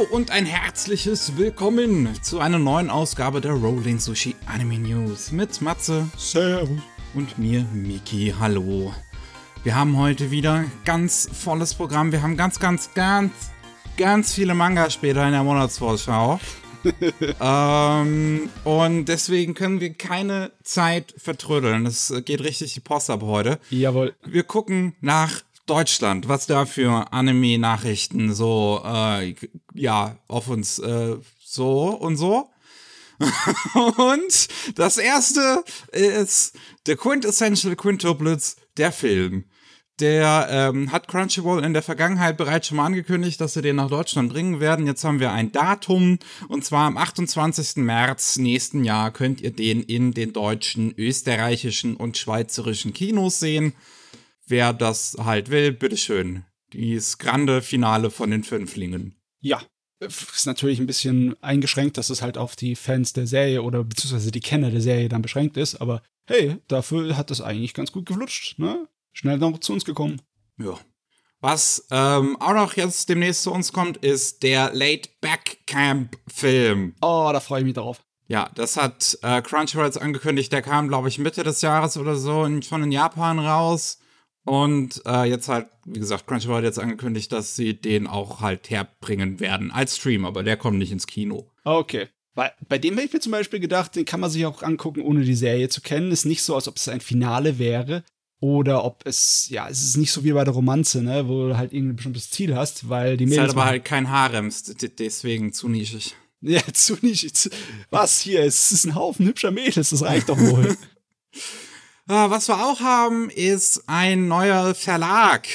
Hallo und ein herzliches Willkommen zu einer neuen Ausgabe der Rolling Sushi Anime News mit Matze Servus. und mir, Miki. Hallo. Wir haben heute wieder ganz volles Programm. Wir haben ganz, ganz, ganz, ganz viele Manga später in der Monatsvorschau. ähm, und deswegen können wir keine Zeit vertrödeln. Es geht richtig die Post ab heute. Jawohl. Wir gucken nach Deutschland, was da für Anime-Nachrichten so, äh, ja, auf uns äh, so und so. und das erste ist der Quintessential Quintuplets, der Film. Der ähm, hat Crunchyroll in der Vergangenheit bereits schon mal angekündigt, dass sie den nach Deutschland bringen werden. Jetzt haben wir ein Datum und zwar am 28. März nächsten Jahr könnt ihr den in den deutschen, österreichischen und schweizerischen Kinos sehen. Wer das halt will, bitteschön. Dieses grande Finale von den Fünflingen. Ja. Ist natürlich ein bisschen eingeschränkt, dass es halt auf die Fans der Serie oder beziehungsweise die Kenner der Serie dann beschränkt ist, aber hey, dafür hat das eigentlich ganz gut geflutscht, ne? Schnell noch zu uns gekommen. Ja. Was ähm, auch noch jetzt demnächst zu uns kommt, ist der Late Back Camp Film. Oh, da freue ich mich drauf. Ja, das hat äh, Crunchyroll jetzt angekündigt. Der kam, glaube ich, Mitte des Jahres oder so in, schon in Japan raus. Und äh, jetzt halt, wie gesagt, Crunchyroll hat jetzt angekündigt, dass sie den auch halt herbringen werden als Stream, aber der kommt nicht ins Kino. Okay. Weil bei dem hätte ich mir zum Beispiel gedacht, den kann man sich auch angucken, ohne die Serie zu kennen. Ist nicht so, als ob es ein Finale wäre. Oder ob es, ja, es ist nicht so wie bei der Romanze, ne, wo du halt irgendein bestimmtes Ziel hast, weil die Ist Mädels. halt aber halt kein Harems, d- deswegen zu nischig. ja, zu zu- Was hier? Es ist ein Haufen hübscher Mädels, das reicht doch wohl. Ah, was wir auch haben, ist ein neuer Verlag.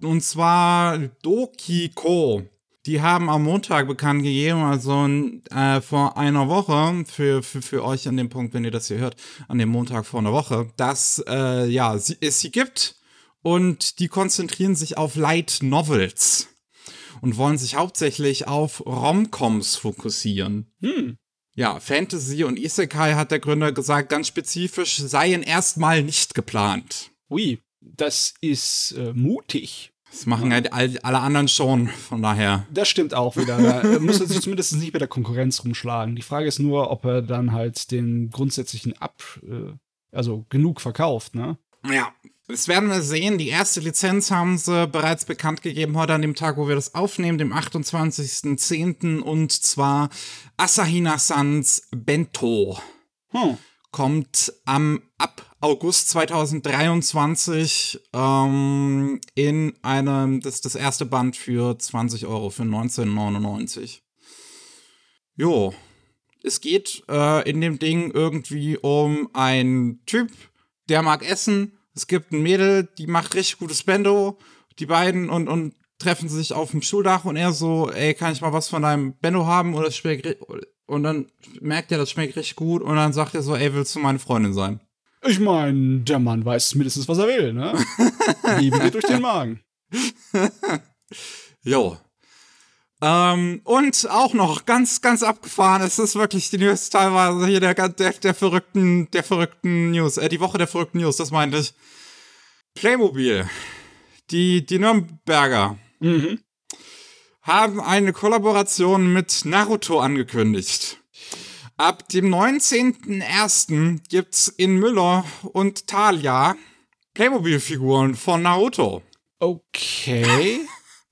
Und zwar Dokiko. Die haben am Montag bekannt gegeben, also äh, vor einer Woche, für, für, für euch an dem Punkt, wenn ihr das hier hört, an dem Montag vor einer Woche, dass äh, ja, sie, es sie gibt und die konzentrieren sich auf Light Novels und wollen sich hauptsächlich auf Romcoms fokussieren. Hm. Ja, Fantasy und Isekai hat der Gründer gesagt, ganz spezifisch seien erstmal nicht geplant. Ui, das ist äh, mutig. Das machen halt all, alle anderen schon, von daher. Das stimmt auch wieder. Er muss er sich zumindest nicht mit der Konkurrenz rumschlagen. Die Frage ist nur, ob er dann halt den grundsätzlichen Ab, äh, also genug verkauft, ne? Ja, das werden wir sehen. Die erste Lizenz haben sie bereits bekannt gegeben heute an dem Tag, wo wir das aufnehmen, dem 28.10. Und zwar Asahina Sans Bento. Hm. kommt am ab August 2023 ähm, in einem, das ist das erste Band für 20 Euro, für 1999. Jo. Es geht äh, in dem Ding irgendwie um einen Typ, der mag essen. Es gibt ein Mädel, die macht richtig gutes Bendo. Die beiden und, und treffen sich auf dem Schuldach und er so, ey, kann ich mal was von deinem Bendo haben? Oder schmeckt, und dann merkt er, das schmeckt richtig gut und dann sagt er so, ey, willst du meine Freundin sein? Ich meine, der Mann weiß mindestens, was er will, ne? Liebe geht durch den Magen. Jo. Ähm, und auch noch ganz, ganz abgefahren, es ist wirklich die News teilweise hier der, der, der verrückten, der verrückten News, äh, die Woche der verrückten News, das meinte ich. Playmobil, die, die Nürnberger, Mhm. haben eine Kollaboration mit Naruto angekündigt. Ab dem 19.01. gibt's in Müller und Thalia Playmobil-Figuren von Naruto. Okay.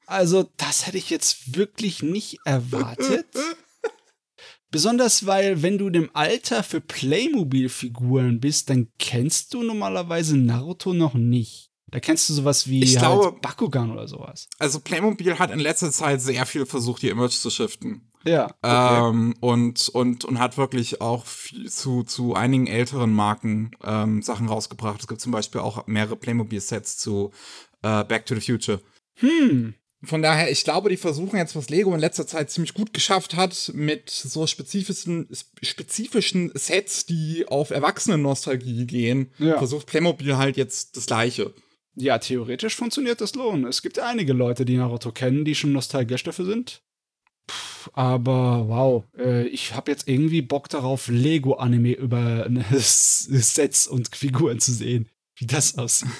Also, das hätte ich jetzt wirklich nicht erwartet. Besonders weil, wenn du im Alter für Playmobil-Figuren bist, dann kennst du normalerweise Naruto noch nicht. Da kennst du sowas wie Ich halt glaube- Bakugan oder sowas. Also Playmobil hat in letzter Zeit sehr viel versucht, ihr Image zu shiften. Ja. Okay. Ähm, und, und, und hat wirklich auch zu, zu einigen älteren Marken ähm, Sachen rausgebracht. Es gibt zum Beispiel auch mehrere Playmobil-Sets zu äh, Back to the Future. hm. Von daher, ich glaube, die versuchen jetzt, was Lego in letzter Zeit ziemlich gut geschafft hat, mit so spezifischen, spezifischen Sets, die auf Erwachsenen-Nostalgie gehen, Ja. versucht Playmobil halt jetzt das Gleiche. Ja, theoretisch funktioniert das Lohn. Es gibt einige Leute, die Naruto kennen, die schon nostalgisch dafür sind. Puh, aber wow, äh, ich habe jetzt irgendwie Bock darauf, Lego-Anime über Sets und Figuren zu sehen, wie das aussieht.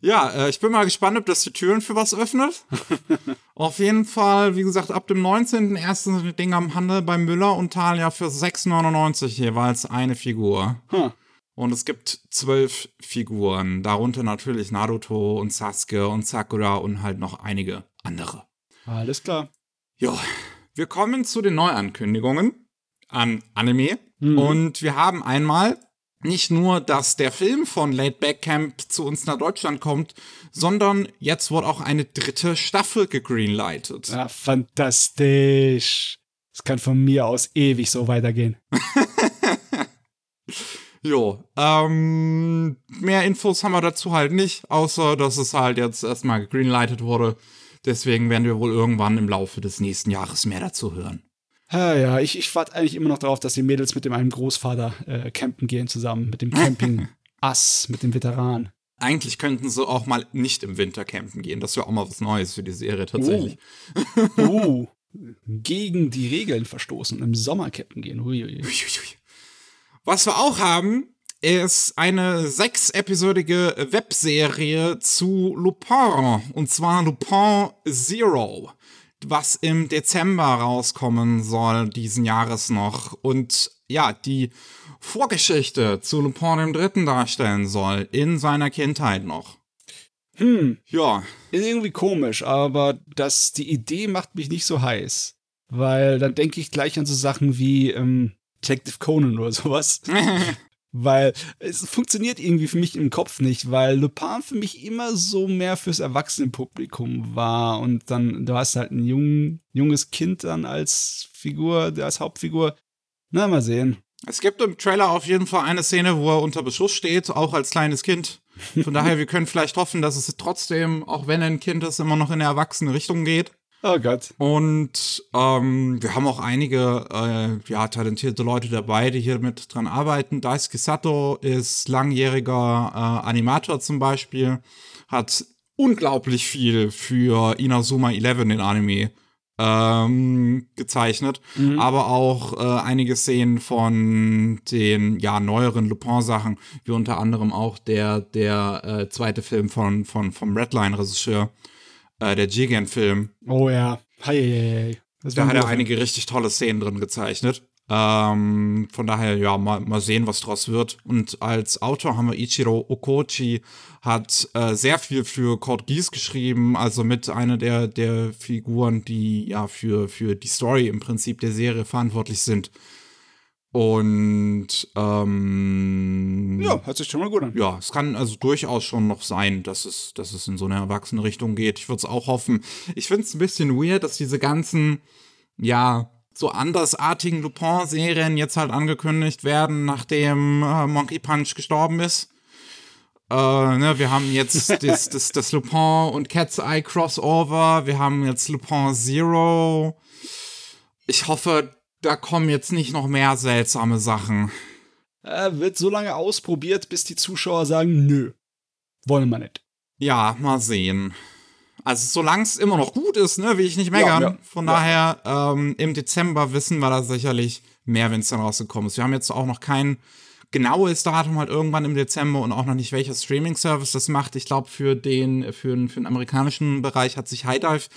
Ja, äh, ich bin mal gespannt, ob das die Türen für was öffnet. Auf jeden Fall, wie gesagt, ab dem 19.01. sind die Dinge am Handel bei Müller und Thalia für 6,99 jeweils eine Figur. Huh. Und es gibt zwölf Figuren, darunter natürlich Naruto und Sasuke und Sakura und halt noch einige andere. Alles klar. Ja, wir kommen zu den Neuankündigungen an Anime. Mhm. Und wir haben einmal nicht nur, dass der Film von Late Back Camp zu uns nach Deutschland kommt, sondern jetzt wurde auch eine dritte Staffel gegreenlightet. Ja, fantastisch. Es kann von mir aus ewig so weitergehen. Jo, ähm, mehr Infos haben wir dazu halt nicht, außer dass es halt jetzt erstmal gegreenlightet wurde. Deswegen werden wir wohl irgendwann im Laufe des nächsten Jahres mehr dazu hören. Ja, ja, ich, ich warte eigentlich immer noch darauf, dass die Mädels mit dem einen Großvater äh, campen gehen zusammen, mit dem Camping-Ass, mit dem Veteran. Eigentlich könnten sie auch mal nicht im Winter campen gehen. Das wäre auch mal was Neues für die Serie tatsächlich. Uh, gegen die Regeln verstoßen im Sommer campen gehen. Uiuiui. Was wir auch haben, ist eine sechsepisodige Webserie zu Lupin. Und zwar Lupin Zero, was im Dezember rauskommen soll, diesen Jahres noch. Und ja, die Vorgeschichte zu Lupin dem Dritten darstellen soll, in seiner Kindheit noch. Hm, Ja, ist irgendwie komisch, aber das, die Idee macht mich nicht so heiß. Weil dann denke ich gleich an so Sachen wie ähm, Detective Conan oder sowas. weil es funktioniert irgendwie für mich im Kopf nicht, weil Lupin für mich immer so mehr fürs Erwachsenenpublikum war und dann, du hast halt ein jung, junges Kind dann als Figur, als Hauptfigur. Na, mal sehen. Es gibt im Trailer auf jeden Fall eine Szene, wo er unter Beschuss steht, auch als kleines Kind. Von daher, wir können vielleicht hoffen, dass es trotzdem, auch wenn er ein Kind ist, immer noch in eine erwachsene Richtung geht. Oh Gott. Und ähm, wir haben auch einige äh, ja, talentierte Leute dabei, die hier mit dran arbeiten. Daisuke Sato ist langjähriger äh, Animator zum Beispiel, hat unglaublich viel für Inazuma 11 den Anime ähm, gezeichnet, Mhm. aber auch äh, einige Szenen von den ja neueren Lupin-Sachen, wie unter anderem auch der der äh, zweite Film von von vom Redline-Regisseur, äh, der Jigen-Film. Oh ja. Das Da hat er einige richtig tolle Szenen drin gezeichnet. Ähm, von daher, ja, mal, mal sehen, was draus wird. Und als Autor haben wir Ichiro Okochi, hat äh, sehr viel für Code Geass geschrieben, also mit einer der, der Figuren, die ja für, für die Story im Prinzip der Serie verantwortlich sind. Und ähm, Ja, hört sich schon mal gut an. ja, es kann also durchaus schon noch sein, dass es, dass es in so eine erwachsene Richtung geht. Ich würde es auch hoffen. Ich finde es ein bisschen weird, dass diese ganzen, ja, so andersartigen Lupin-Serien jetzt halt angekündigt werden, nachdem äh, Monkey Punch gestorben ist. Äh, ne, wir haben jetzt das, das, das Lupin und Cat's Eye Crossover. Wir haben jetzt Lupin Zero. Ich hoffe, da kommen jetzt nicht noch mehr seltsame Sachen. Äh, wird so lange ausprobiert, bis die Zuschauer sagen, nö, wollen wir nicht. Ja, mal sehen. Also solange es immer noch gut ist, ne, will ich nicht meckern. Ja, ja. Von Ja. daher, ähm, im Dezember wissen wir da sicherlich mehr, wenn es dann rausgekommen ist. Wir haben jetzt auch noch kein genaues Datum halt irgendwann im Dezember und auch noch nicht welcher Streaming-Service das macht. Ich glaube, für den, für, den- für den amerikanischen Bereich hat sich High Dive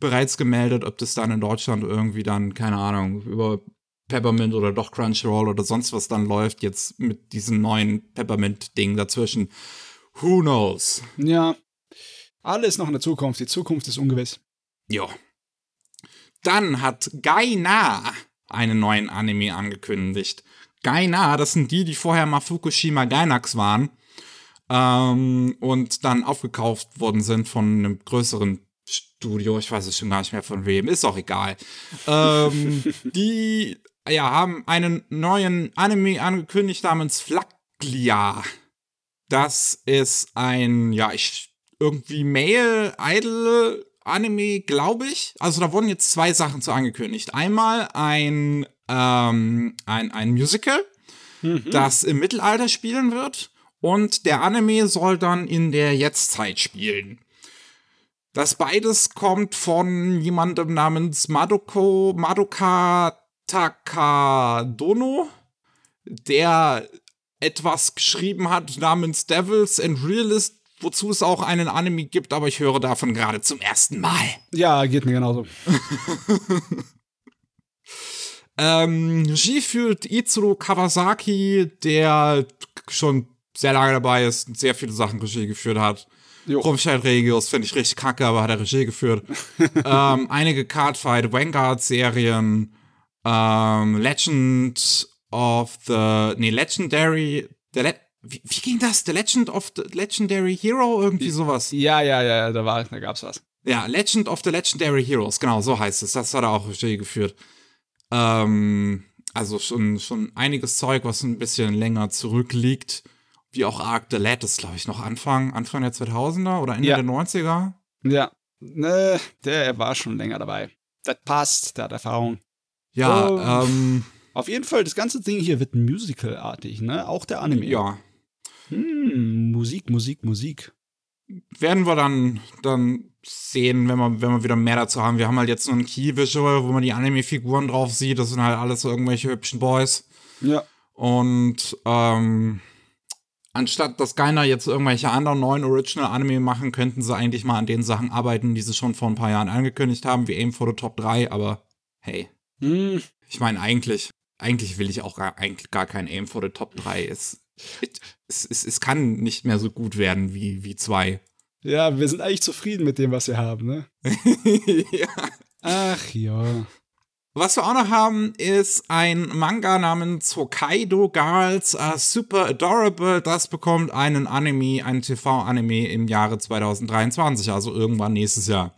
bereits gemeldet, ob das dann in Deutschland irgendwie dann, keine Ahnung, über Peppermint oder doch Crunchyroll oder sonst was dann läuft, jetzt mit diesem neuen Peppermint-Ding dazwischen. Who knows? Ja, alles noch in der Zukunft. Die Zukunft ist ungewiss. Ja. Dann hat Gaina einen neuen Anime angekündigt. Gaina, das sind die, die vorher mal Fukushima Gainax waren ähm, und dann aufgekauft worden sind von einem größeren Studio. Ich weiß es schon gar nicht mehr von wem, ist auch egal. ähm, die ja, haben einen neuen Anime angekündigt namens Flaglia. Das ist ein, ja, ich irgendwie Male-Idol-Anime, glaube ich. Also da wurden jetzt zwei Sachen zu angekündigt. Einmal ein, ähm, ein, ein Musical, das im Mittelalter spielen wird. Und der Anime soll dann in der Jetztzeit spielen. Das beides kommt von jemandem namens Madoka, Madoka Takadono, der etwas geschrieben hat namens Devils and Realist wozu es auch einen Anime gibt, aber ich höre davon gerade zum ersten Mal. Ja, geht mir genauso. ähm, Regie führt Itsuro Kawasaki, der schon sehr lange dabei ist und sehr viele Sachen Regie geführt hat. Rumscheid Regius finde ich richtig kacke, aber hat er Regie geführt. ähm, einige Cardfight Vanguard-Serien, ähm, Legend of the, nee, Legendary, der Le wie, wie ging das? The Legend of the Legendary Hero? Irgendwie sowas. Ja, ja, ja, da war, da gab's was. Ja, Legend of the Legendary Heroes, genau, so heißt es. Das hat er auch Regie geführt. Ähm, also schon, schon einiges Zeug, was ein bisschen länger zurückliegt. Wie auch Arc the Lad ist, glaube ich, noch Anfang, Anfang der 2000er oder Ende Ja. der 90er. Ja, ne, der war schon länger dabei. Das passt, der hat Erfahrung. Ja, Oh. ähm, Auf jeden Fall, das ganze Ding hier wird musicalartig, ne? Auch der Anime. ja. Hm, Musik, Musik, Musik. Werden wir dann, dann sehen, wenn wir, wenn wir wieder mehr dazu haben. Wir haben halt jetzt so ein Key-Visual, wo man die Anime-Figuren drauf sieht. Das sind halt alles so irgendwelche hübschen Boys. Ja. Und ähm, anstatt dass keiner jetzt irgendwelche anderen neuen Original-Anime machen, könnten sie eigentlich mal an den Sachen arbeiten, die sie schon vor ein paar Jahren angekündigt haben, wie Aim for the Top 3, aber hey, Hm, ich meine eigentlich, eigentlich will ich auch gar, eigentlich gar kein Aim for the Top 3. Es, es, es, es kann nicht mehr so gut werden wie, wie 2. ja, wir sind eigentlich zufrieden mit dem, was wir haben, ne? ja. Ach ja. Was wir auch noch haben, ist ein Manga namens Hokkaido Girls are Super Adorable. Das bekommt einen Anime, einen TV-Anime im Jahre 2023, also irgendwann nächstes Jahr.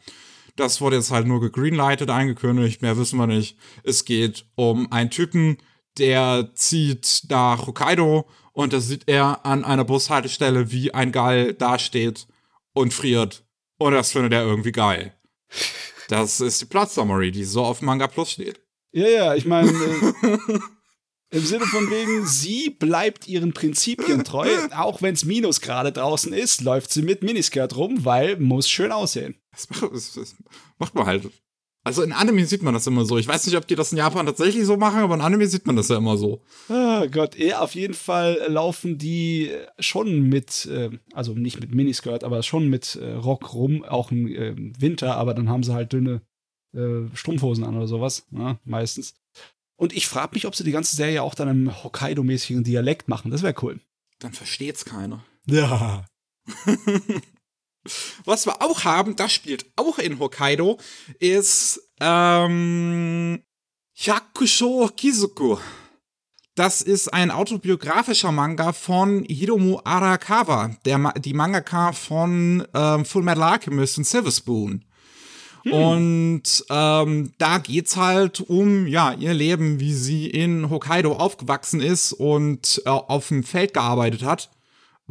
Das wurde jetzt halt nur gegreenlightet, angekündigt, mehr wissen wir nicht. Es geht um einen Typen, der zieht nach Hokkaido und da sieht er an einer Bushaltestelle, wie ein Gal dasteht und friert. Und das findet er irgendwie geil. Das ist die Plot-Summary, die so auf Manga Plus steht. Ja, ja, ich meine, äh, im Sinne von wegen, sie bleibt ihren Prinzipien treu. Auch wenn es Minusgrade draußen ist, läuft sie mit Miniskirt rum, weil muss schön aussehen. Das macht, das, das macht man halt. Also in Anime sieht man das immer so. Ich weiß nicht, ob die das in Japan tatsächlich so machen, aber in Anime sieht man das ja immer so. Ah Gott, ja, auf jeden Fall laufen die schon mit, äh, also nicht mit Miniskirt, aber schon mit äh, Rock rum, auch im äh, Winter, aber dann haben sie halt dünne äh, Strumpfhosen an oder sowas, ne, meistens. Und ich frage mich, ob sie die ganze Serie auch dann im Hokkaido-mäßigen Dialekt machen. Das wäre cool. Dann versteht's keiner. Ja. Was wir auch haben, das spielt auch in Hokkaido, ist ähm, Hyakusho Kizuku. Das ist ein autobiografischer Manga von Hiromu Arakawa, der Ma die Mangaka von ähm, Full Metal Alchemist und Silver Spoon. Und ähm, da geht's halt um ja ihr Leben, wie sie in Hokkaido aufgewachsen ist und äh, auf dem Feld gearbeitet hat,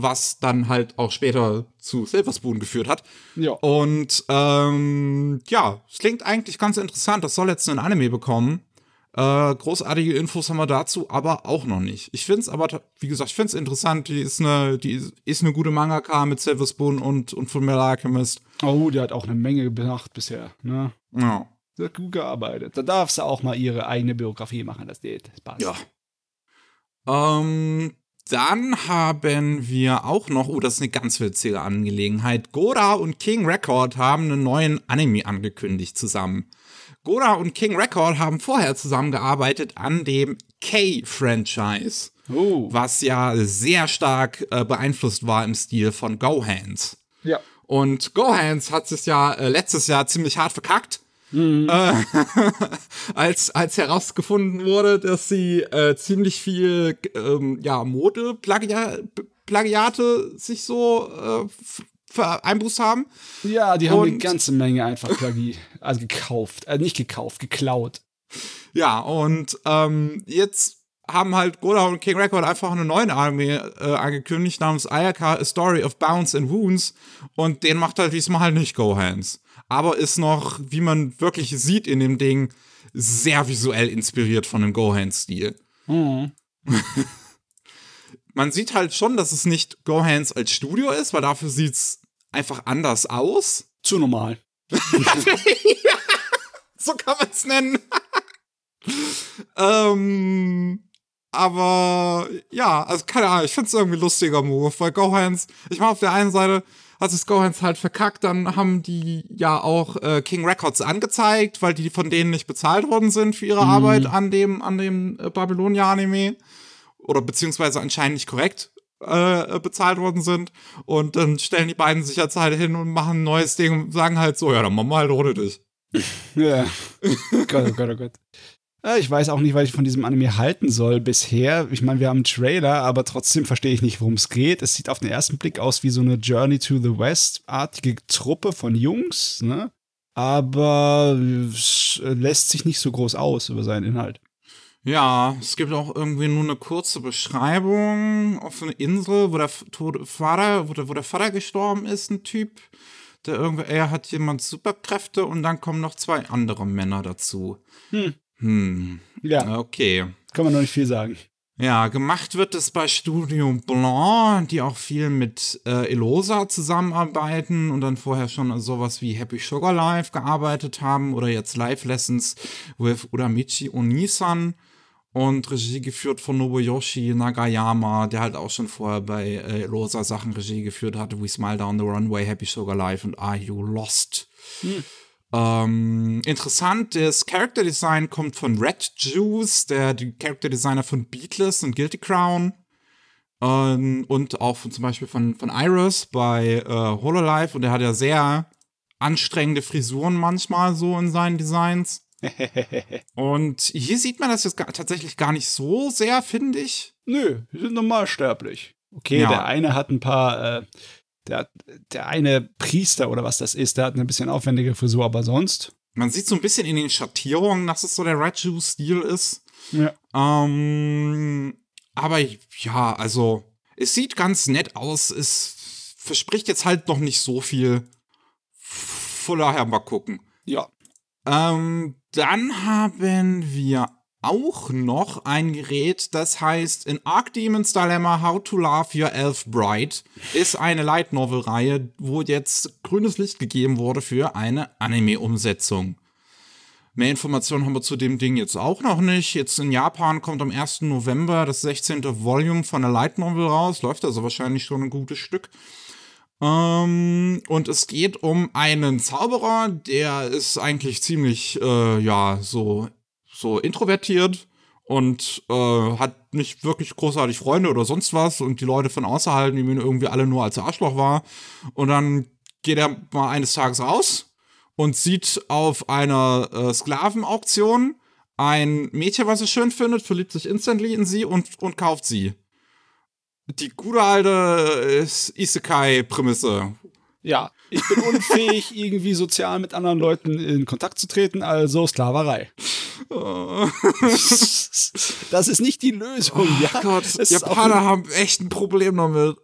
was dann halt auch später zu Silver Spoon geführt hat. Ja. Und ähm, ja, es klingt eigentlich ganz interessant. Das soll jetzt ein Anime bekommen. Äh, großartige Infos haben wir dazu, aber auch noch nicht. Ich finde es aber, wie gesagt, ich finde es interessant. Die ist eine, die ist, eine gute Mangaka mit Silver Spoon und, und Full Metal Alchemist. Oh, die hat auch eine Menge gemacht bisher, ne? Ja. Die hat gut gearbeitet. Da darf sie auch mal ihre eigene Biografie machen, das geht. Das passt. Ja. Ähm, dann haben wir auch noch, oh, das ist eine ganz witzige Angelegenheit. Gora und King Record haben einen neuen Anime angekündigt zusammen. Gora und King Record haben vorher zusammengearbeitet an dem K-Franchise, Oh. was ja sehr stark äh, beeinflusst war im Stil von Gohans. Ja. Und Gohans hat es ja äh, letztes Jahr ziemlich hart verkackt. Äh, als, als herausgefunden wurde, dass sie äh, ziemlich viel ähm, ja, Mode-Plagiate sich so äh, f- ver- einbußt haben. Ja, die haben eine Und- ganze Menge einfach Plagi also gekauft. Also nicht gekauft, geklaut. Ja, und ähm, jetzt haben halt Gola und King Record einfach einen neuen Anime äh, angekündigt namens Ayaka A Story of Bounce and Wounds und den macht halt diesmal halt nicht Gohans. Aber ist noch, wie man wirklich sieht in dem Ding, sehr visuell inspiriert von dem Gohan-Stil. Mhm. Man sieht halt schon, dass es nicht Gohans als Studio ist, weil dafür sieht's einfach anders aus. Zu normal. so kann man es nennen. ähm, aber ja, also keine Ahnung, ich find's irgendwie ein lustiger Move, weil Gohans, ich meine, auf der einen Seite hat es Gohans halt verkackt, dann haben die ja auch äh, King Records angezeigt, weil die von denen nicht bezahlt worden sind für ihre mhm. Arbeit an dem, an dem äh, Babylonia-Anime. Oder beziehungsweise anscheinend nicht korrekt äh, bezahlt worden sind. Und dann stellen die beiden sich jetzt halt hin und machen ein neues Ding und sagen halt so, ja, dann machen wir halt ohne dich. ja. Gott, oh Gott, oh Gott. Ich weiß auch nicht, was ich von diesem Anime halten soll bisher. Ich meine, wir haben einen Trailer, aber trotzdem verstehe ich nicht, worum es geht. Es sieht auf den ersten Blick aus wie so eine Journey to the West-artige Truppe von Jungs, ne? Aber es lässt sich nicht so groß aus über seinen Inhalt. Ja, es gibt auch irgendwie nur eine kurze Beschreibung auf einer Insel, wo der Vater, wo der, wo der Vater gestorben ist, ein Typ. Der irgendwie, er hat jemand Superkräfte und dann kommen noch zwei andere Männer dazu. Hm. Hm. Ja. Okay. Kann man noch nicht viel sagen. Ja, gemacht wird es bei Studio Blanc, die auch viel mit äh, Elosa zusammenarbeiten und dann vorher schon sowas wie Happy Sugar Life gearbeitet haben oder jetzt Live Lessons with Uramichi Onisan und Regie geführt von Nobuyoshi Nagayama, der halt auch schon vorher bei äh, Elosa Sachen Regie geführt hatte, wie Smile Down the Runway, Happy Sugar Life und Are You Lost? Hm. Ähm, interessant, das Character Design kommt von Red Juice, der die Character Designer von Beatless und Guilty Crown. Ähm, und auch von, zum Beispiel von, von Iris bei äh, Hololive. Und er hat ja sehr anstrengende Frisuren manchmal so in seinen Designs. und hier sieht man das jetzt gar, tatsächlich gar nicht so sehr, finde ich. Nö, die sind normalsterblich. Okay, ja. der eine hat ein paar äh, der, der eine Priester oder was das ist, der hat eine bisschen aufwendige Frisur, aber sonst. Man sieht so ein bisschen in den Schattierungen, dass es so der Red Juice-Stil ist. Ja. Ähm, aber ja, also, es sieht ganz nett aus. Es verspricht jetzt halt noch nicht so viel. Von daher mal gucken. Ja. Ähm, dann haben wir auch noch ein Gerät, das heißt in Arc Demon's Dilemma How to Love Your Elf Bride ist eine Light Novel Reihe, wo jetzt grünes Licht gegeben wurde für eine Anime Umsetzung. Mehr Informationen haben wir zu dem Ding jetzt auch noch nicht. Jetzt in Japan kommt am 1. November das 16. Volume von der Light Novel raus. Läuft also wahrscheinlich schon ein gutes Stück. Ähm, und es geht um einen Zauberer, der ist eigentlich ziemlich, äh, ja, so so introvertiert und äh, hat nicht wirklich großartig Freunde oder sonst was und die Leute von außerhalb nehmen ihn irgendwie alle nur als Arschloch wahr. Und dann geht er mal eines Tages raus und sieht auf einer äh, Sklavenauktion ein Mädchen, was er schön findet, verliebt sich instantly in sie und, und kauft sie. Die gute alte äh, Isekai-Prämisse. Ja, ich bin unfähig, irgendwie sozial mit anderen Leuten in Kontakt zu treten, also Sklaverei. das ist nicht die Lösung, oh ja. Gott, Japaner haben echt ein Problem damit.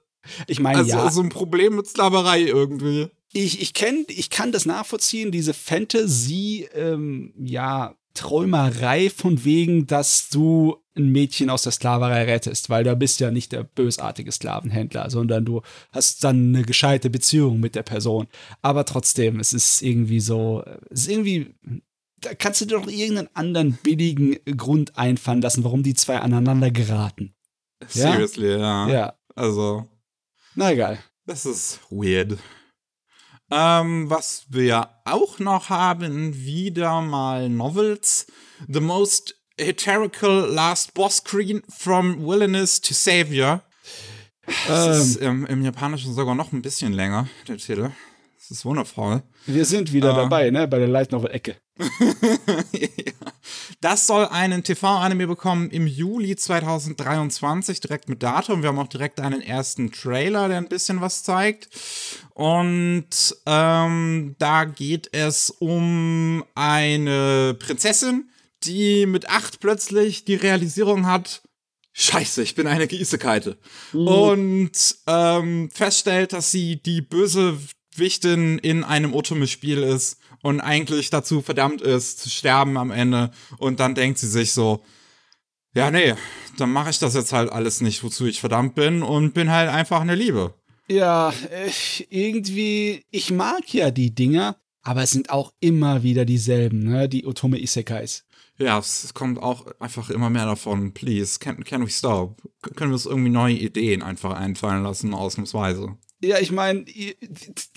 Ich meine, also, ja. Also ein Problem mit Sklaverei irgendwie. Ich, ich kenn, ich kann das nachvollziehen, diese Fantasy, ähm, ja, Träumerei von wegen, dass du ein Mädchen aus der Sklaverei rettest, weil du bist ja nicht der bösartige Sklavenhändler, sondern du hast dann eine gescheite Beziehung mit der Person. Aber trotzdem, es ist irgendwie so, es ist irgendwie, da kannst du dir doch irgendeinen anderen billigen Grund einfallen lassen, warum die zwei aneinander geraten. Seriously, ja. Ja. ja. Also. Na egal. Das ist weird. Ähm, was wir auch noch haben, wieder mal Novels. The Most Heterical Last Boss Screen from Villainous to Savior. Das ähm, ist im, im, Japanischen sogar noch ein bisschen länger, der Titel. Das ist wundervoll. Wir sind wieder äh, dabei, ne? Bei der Light Novel Ecke. ja. Das soll einen TV-Anime bekommen im Juli 2023, direkt mit Datum. Wir haben auch direkt einen ersten Trailer, der ein bisschen was zeigt. Und ähm, da geht es um eine Prinzessin, die mit acht plötzlich die Realisierung hat, Scheiße, ich bin eine Gießekeite. Mhm. Und ähm, feststellt, dass sie die böse Wichtin in einem Otome-Spiel ist und eigentlich dazu verdammt ist, zu sterben am Ende. Und dann denkt sie sich so, ja, nee, dann mache ich das jetzt halt alles nicht, wozu ich verdammt bin und bin halt einfach eine Liebe. Ja, ich, irgendwie, ich mag ja die Dinger, aber es sind auch immer wieder dieselben, ne? Die Otome Isekais. Ja, es kommt auch einfach immer mehr davon. Please, can, can we stop? Können wir uns irgendwie neue Ideen einfach einfallen lassen, ausnahmsweise? Ja, ich meine,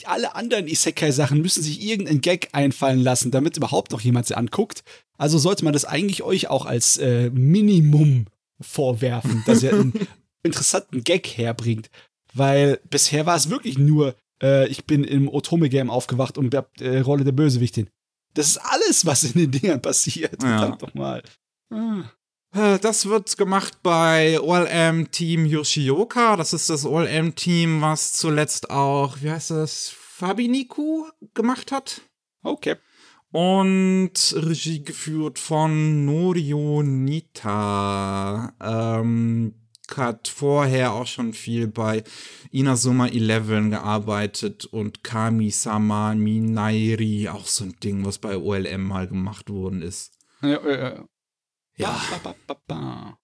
alle anderen Isekai-Sachen müssen sich irgendeinen Gag einfallen lassen, damit überhaupt noch jemand sie anguckt. Also sollte man das eigentlich euch auch als äh, Minimum vorwerfen, dass ihr einen interessanten Gag herbringt. Weil bisher war es wirklich nur, äh, ich bin im Otome-Game aufgewacht und hab äh, Rolle der Bösewichtin. Das ist alles, was in den Dingern passiert. Ja. Verdammt doch mal. Ah. Äh, Das wird gemacht bei OLM Team Yoshioka. Das ist das OLM Team, was zuletzt auch, wie heißt das, Fabiniku gemacht hat. Okay. Und Regie geführt von Norio Nita. Ähm, hat vorher auch schon viel bei Inazuma 11 gearbeitet und Kami-sama Minairi, auch so ein Ding, was bei OLM mal gemacht worden ist. Ja, Ja. Ba, ba, ba, ba.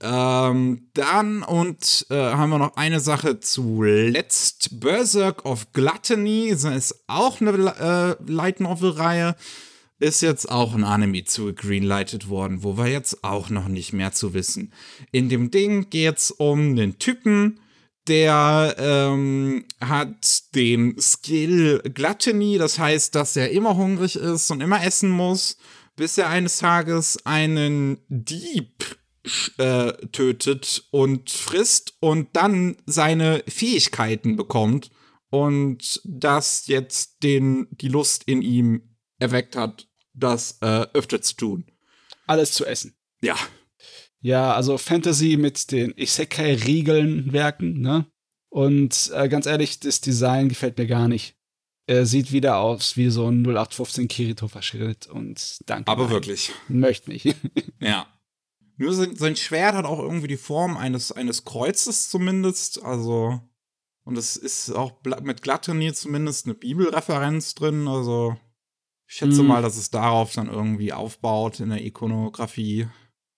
Ähm, dann und äh, haben wir noch eine Sache zuletzt. Berserk of Gluttony, das ist auch eine äh, Light Novel-Reihe. Ist jetzt auch ein Anime zu greenlighted worden, wo wir jetzt auch noch nicht mehr zu wissen. In dem Ding geht's um einen Typen, der ähm, hat den Skill Gluttony, das heißt, dass er immer hungrig ist und immer essen muss, bis er eines Tages einen Dieb äh, tötet und frisst und dann seine Fähigkeiten bekommt und das jetzt den die Lust in ihm erweckt hat, das äh, öfter zu tun. Alles zu essen. Ja, Ja, also Fantasy mit den Isekai-Regeln werken, ne? Und äh, ganz ehrlich, das Design gefällt mir gar nicht. Er sieht wieder aus wie so ein 0815 Kirito-Verschritt und danke. aber nein. wirklich. Möchte nicht. Ja. Nur sein, Schwert hat auch irgendwie die Form eines, eines Kreuzes zumindest. Also. Und es ist auch mit Gluttony zumindest eine Bibelreferenz drin. Also. Ich schätze Hm. mal, dass es darauf dann irgendwie aufbaut in der Ikonografie.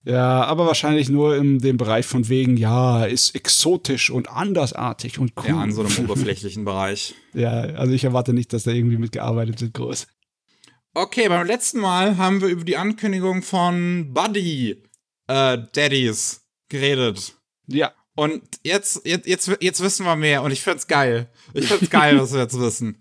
ja, aber wahrscheinlich nur in dem Bereich von wegen, ja, ist exotisch und andersartig und cool. Ja, an so einem oberflächlichen Bereich. ja, also ich erwarte nicht, dass da irgendwie mitgearbeitet wird, groß. Okay, beim letzten Mal haben wir über die Ankündigung von Buddy äh, Daddies geredet. Ja. Und jetzt, jetzt, jetzt, jetzt wissen wir mehr und ich find's geil. Ich find's geil, was wir jetzt wissen.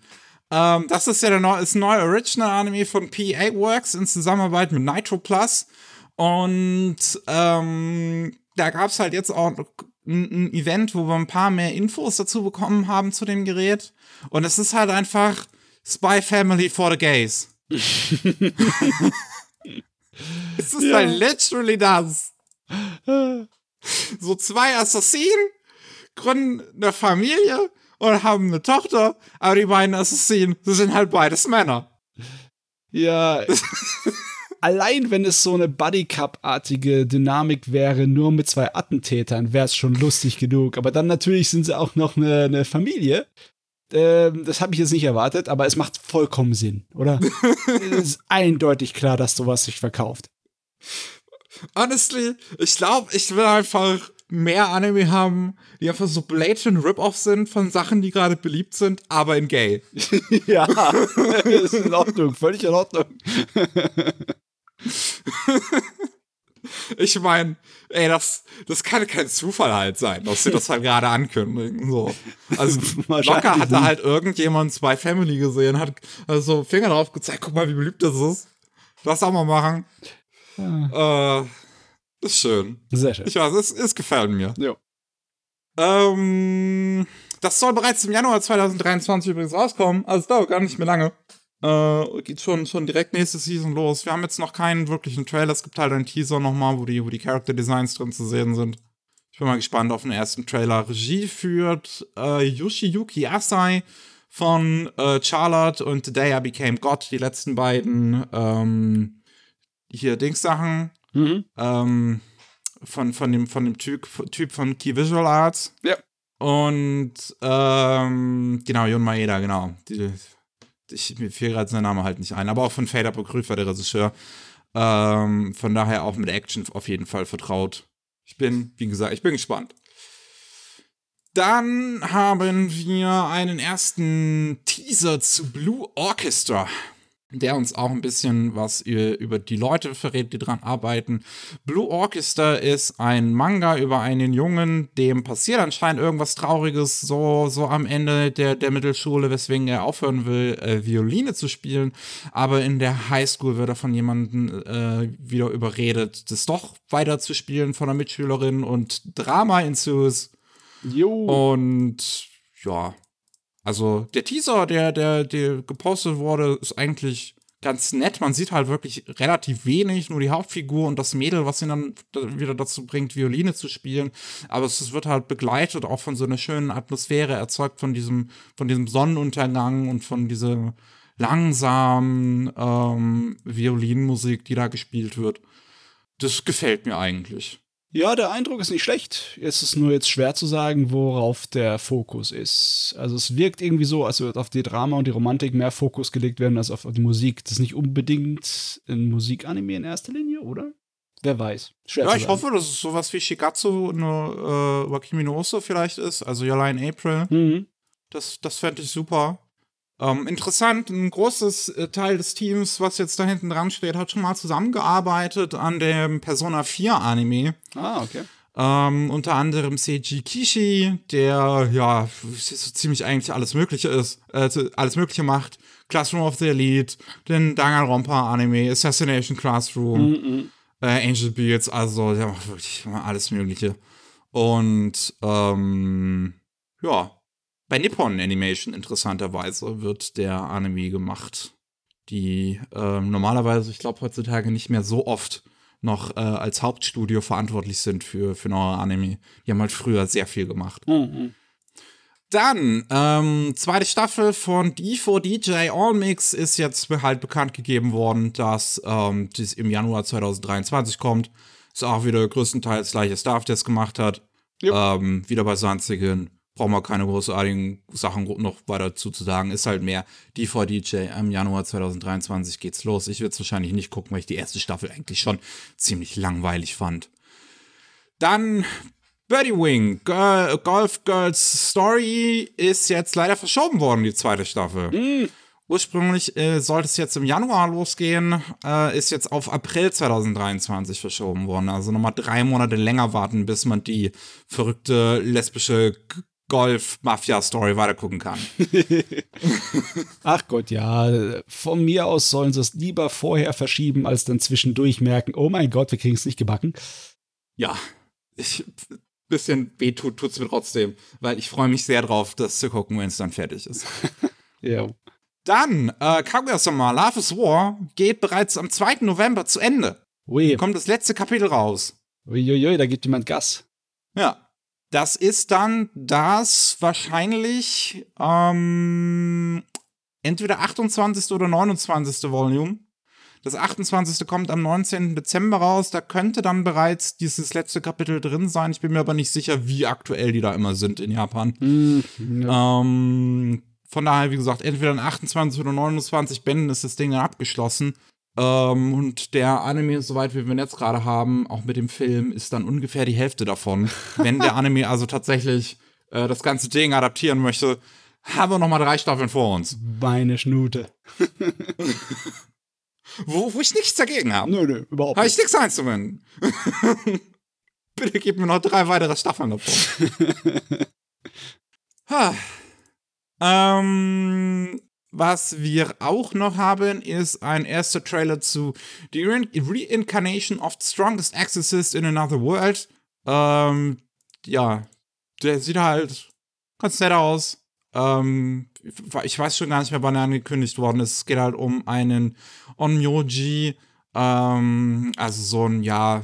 Ähm, das ist ja der neu, ist ein neuer Original-Anime von PA Works in Zusammenarbeit mit Nitro Plus. Und ähm, da gab's halt jetzt auch ein, ein Event, wo wir ein paar mehr Infos dazu bekommen haben zu dem Gerät. Und es ist halt einfach Spy Family for the Gays. es ist Ja. halt literally das. So zwei Assassinen gründen eine Familie und haben eine Tochter, aber die beiden Assassinen, sie sind halt beides Männer. Ja. Allein wenn es so eine Buddy-Cup-artige Dynamik wäre, nur mit zwei Attentätern, wäre es schon lustig genug. Aber dann natürlich sind sie auch noch eine, eine Familie. Ähm, das habe ich jetzt nicht erwartet, aber es macht vollkommen Sinn, oder? es ist eindeutig klar, dass sowas sich verkauft. Honestly, ich glaube, ich will einfach mehr Anime haben, die einfach so blatant Rip-Off sind von Sachen, die gerade beliebt sind, aber in gay. ja, ist in Ordnung, völlig in Ordnung. Ich meine, ey, das, das kann kein Zufall halt sein, dass sie das halt gerade ankündigen. So. Also locker hatte nicht. halt irgendjemand zwei Family gesehen, hat also Finger drauf gezeigt, guck mal, wie beliebt das ist. Lass auch mal machen. Äh, ist schön. Sehr schön. Ich weiß, es, es gefällt mir. Jo. Ähm, das soll bereits im Januar 2023 übrigens rauskommen. Also es dauert gar nicht mehr lange. Äh, geht schon, schon direkt nächste Season los. Wir haben jetzt noch keinen wirklichen Trailer. Es gibt halt einen Teaser nochmal, wo die, wo die Character Designs drin zu sehen sind. Ich bin mal gespannt auf den ersten Trailer. Regie führt äh, Yoshiyuki Asai von äh, Charlotte und The Day I Became God, die letzten beiden ähm, hier Dings-Sachen Mhm. ähm, von, von dem, von dem Typ, typ von Key Visual Arts. Ja. Und ähm, genau, Jun Maeda, genau. Die, ich, mir fiel gerade sein Name halt nicht ein, aber auch von Fade Apocrypha, der Regisseur. Ähm, von daher auch mit Action auf jeden Fall vertraut. Ich bin, wie gesagt, ich bin gespannt. Dann haben wir einen ersten Teaser zu Blue Orchestra. Der uns auch ein bisschen was über die Leute verrät, die dran arbeiten. Blue Orchestra ist ein Manga über einen Jungen, dem passiert anscheinend irgendwas Trauriges, so, so am Ende der, der Mittelschule, weswegen er aufhören will, äh, Violine zu spielen. Aber in der Highschool wird er von jemandem äh, wieder überredet, das doch weiter zu spielen von einer Mitschülerin und Drama ensues. Jo. Und ja, also der Teaser, der, der, der gepostet wurde, ist eigentlich ganz nett. Man sieht halt wirklich relativ wenig, nur die Hauptfigur und das Mädel, was ihn dann wieder dazu bringt, Violine zu spielen. Aber es wird halt begleitet auch von so einer schönen Atmosphäre, erzeugt von diesem, von diesem Sonnenuntergang und von dieser langsamen ähm, Violinmusik, die da gespielt wird. Das gefällt mir eigentlich. Ja, der Eindruck ist nicht schlecht. Es ist nur jetzt schwer zu sagen, worauf der Fokus ist. Also es wirkt irgendwie so, als würde auf die Drama und die Romantik mehr Fokus gelegt werden als auf die Musik. Das ist nicht unbedingt ein Musikanime in erster Linie, oder? Wer weiß. Schwer ja, ich sagen. hoffe, dass es sowas wie Shigatsu no äh, Wakimi no Oso vielleicht ist, also Yala in April. Mhm. Das, das fände ich super. Ähm, interessant, ein großes äh, Teil des Teams, was jetzt da hinten dran steht, hat schon mal zusammengearbeitet an dem Persona 4 Anime. Ah, okay. Ähm, unter anderem Seiji Kishi, der ja so ziemlich eigentlich alles Mögliche ist, äh, alles Mögliche macht. Classroom of the Elite, den Danganronpa Anime, Assassination Classroom, mm -mm. Äh, Angel Beats, also der macht wirklich alles Mögliche. Und ähm, ja, bei Nippon Animation interessanterweise wird der Anime gemacht, die äh, normalerweise, ich glaube, heutzutage nicht mehr so oft noch äh, als Hauptstudio verantwortlich sind für, für neue Anime. Die haben halt früher sehr viel gemacht. Mhm. Dann, ähm, zweite Staffel von D4DJ All Mix ist jetzt halt bekannt gegeben worden, dass ähm, dies im Januar 2023 kommt. Ist auch wieder größtenteils gleiche Staff, der es gemacht hat. Yep. Ähm, wieder bei Sanzigen brauchen wir keine großartigen Sachen noch weiter zu, zu sagen. Ist halt mehr DVD im Januar 2023 geht's los. Ich würde es wahrscheinlich nicht gucken, weil ich die erste Staffel eigentlich schon ziemlich langweilig fand. Dann Birdie Wing, Girl, Golf Girls Story ist jetzt leider verschoben worden, die zweite Staffel. Mm. Ursprünglich äh, sollte es jetzt im Januar losgehen, äh, ist jetzt auf April 2023 verschoben worden. Also nochmal drei Monate länger warten, bis man die verrückte lesbische Golf-Mafia-Story weitergucken kann. Ach Gott, ja. Von mir aus sollen sie es lieber vorher verschieben, als dann zwischendurch merken, oh mein Gott, wir kriegen es nicht gebacken. Ja, ich, bisschen weh tut tut's mir trotzdem, weil ich freue mich sehr drauf, das zu gucken, wenn es dann fertig ist. ja. Dann, äh, Kaguya-sama, Love is War geht bereits am 2. November zu Ende. Ui. Kommt das letzte Kapitel raus. Uiuiui, da gibt jemand Gas. Ja, das ist dann das wahrscheinlich ähm, entweder 28. oder 29. Volume. Das 28. kommt am 19. Dezember raus. Da könnte dann bereits dieses letzte Kapitel drin sein. Ich bin mir aber nicht sicher, wie aktuell die da immer sind in Japan. Ja. ähm, von daher, wie gesagt, entweder in 28 oder 29 Bänden ist das Ding dann abgeschlossen. Ähm, und der Anime, soweit wir ihn jetzt gerade haben, auch mit dem Film, ist dann ungefähr die Hälfte davon. Wenn der Anime also tatsächlich äh, das ganze Ding adaptieren möchte, haben wir noch mal drei Staffeln vor uns. Meine Schnute. wo, wo ich nichts dagegen habe. Nö, nö, überhaupt nicht. Habe ich nichts einzuwenden. Bitte gib mir noch drei weitere Staffeln davon. ähm, was wir auch noch haben, ist ein erster Trailer zu The Reincarnation of the Strongest Exorcist in Another World. Ähm, ja, der sieht halt ganz nett aus. Ähm, ich weiß schon gar nicht mehr, wann er angekündigt worden ist. Es geht halt um einen Onmyoji, ähm, also so ein, ja,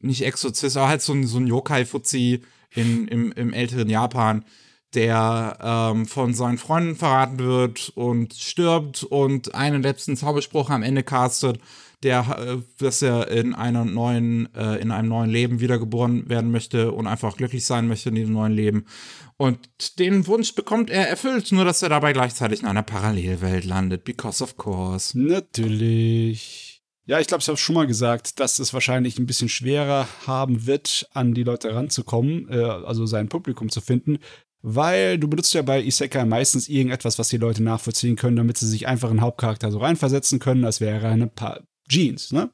nicht Exorzist, aber halt so ein, so ein Yokai-Fuzzi im, im älteren Japan der ähm, von seinen Freunden verraten wird und stirbt und einen letzten Zauberspruch am Ende castet, der, äh, dass er in einer neuen, äh, in einem neuen Leben wiedergeboren werden möchte und einfach glücklich sein möchte in diesem neuen Leben. Und den Wunsch bekommt er erfüllt, nur dass er dabei gleichzeitig in einer Parallelwelt landet, because of course. Natürlich. Ja, ich glaube, ich habe schon mal gesagt, dass es wahrscheinlich ein bisschen schwerer haben wird, an die Leute ranzukommen, äh, also sein Publikum zu finden, weil du benutzt ja bei Isekai meistens irgendetwas, was die Leute nachvollziehen können, damit sie sich einfach einen Hauptcharakter so reinversetzen können, als wäre eine paar Jeans, ne?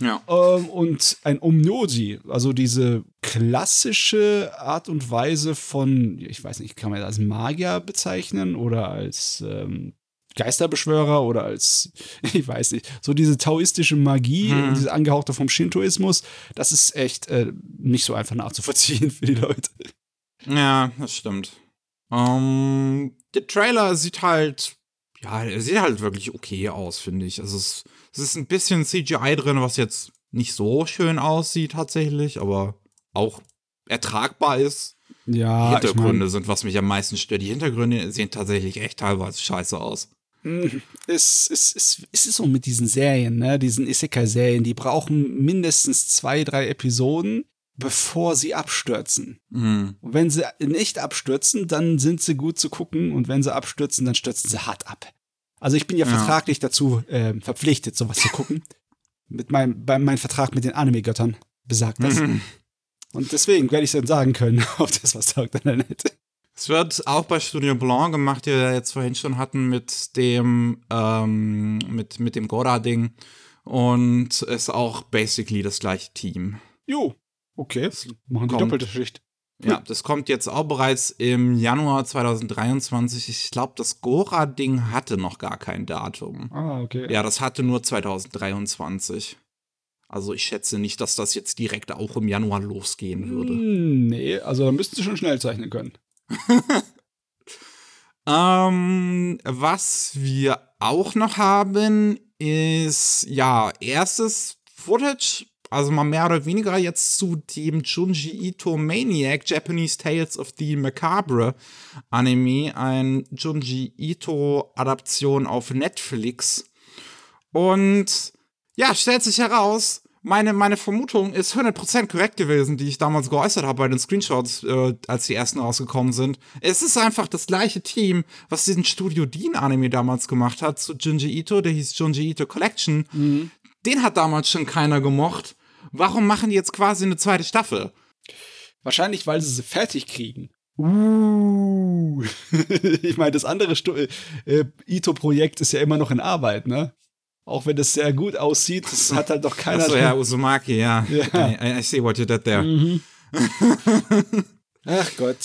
Ja. Ähm, und ein Omnosi, also diese klassische Art und Weise von, ich weiß nicht, kann man das als Magier bezeichnen oder als ähm, Geisterbeschwörer oder als, ich weiß nicht, so diese taoistische Magie, Hm. diese angehauchte vom Shintoismus, das ist echt äh, nicht so einfach nachzuvollziehen für die Leute. Ja, das stimmt. Ähm, der Trailer sieht halt, ja, er sieht halt wirklich okay aus, finde ich. Also es, es ist ein bisschen CGI drin, was jetzt nicht so schön aussieht tatsächlich, aber auch ertragbar ist. Die Ja, Hintergründe sind, was mich am meisten stört. Die Hintergründe sehen tatsächlich echt teilweise scheiße aus. es, es, es, es ist so mit diesen Serien, ne? diesen Isekai-Serien, die brauchen mindestens zwei, drei Episoden, bevor sie abstürzen. Mhm. Und wenn sie nicht abstürzen, dann sind sie gut zu gucken und wenn sie abstürzen, dann stürzen sie hart ab. Also ich bin ja, Ja. vertraglich dazu äh, verpflichtet, sowas zu gucken. mit meinem, bei meinem Vertrag mit den Anime-Göttern besagt das. Mhm. Und deswegen werde ich dann sagen können, ob das was taugt oder nicht. Es wird auch bei Studio Blanc gemacht, die wir jetzt vorhin schon hatten, mit dem, ähm, mit, mit dem Gora-Ding. Und ist auch basically das gleiche Team. Jo, okay. Machen die Kommt. doppelte Schicht. Ja, das kommt jetzt auch bereits im Januar 2023. Ich glaube, das Gora-Ding hatte noch gar kein Datum. Ah, okay. Ja, das hatte nur 2023. Also ich schätze nicht, dass das jetzt direkt auch im Januar losgehen würde. Hm, Nee, also da müssten sie schon schnell zeichnen können. Ähm, was wir auch noch haben, ist ja erstes Footage, also mal mehr oder weniger jetzt zu dem Junji Ito Maniac Japanese Tales of the Macabre Anime, ein Junji Ito Adaption auf Netflix. Und ja, stellt sich heraus, meine, meine Vermutung ist 100% korrekt gewesen, die ich damals geäußert habe bei den Screenshots, äh, als die ersten rausgekommen sind. Es ist einfach das gleiche Team, was diesen Studio Dean Anime damals gemacht hat zu Junji Ito, der hieß Junji Ito Collection. Den hat damals schon keiner gemocht. Warum machen die jetzt quasi eine zweite Staffel? Wahrscheinlich, weil sie sie fertig kriegen. Uh. ich meine, das andere Stu äh, Ito-Projekt ist ja immer noch in Arbeit, ne? Auch wenn das sehr gut aussieht, das hat halt doch keiner. Achso, ja, Uzumaki, ja. Ja. I, I see what you did there. Mhm. Ach Gott.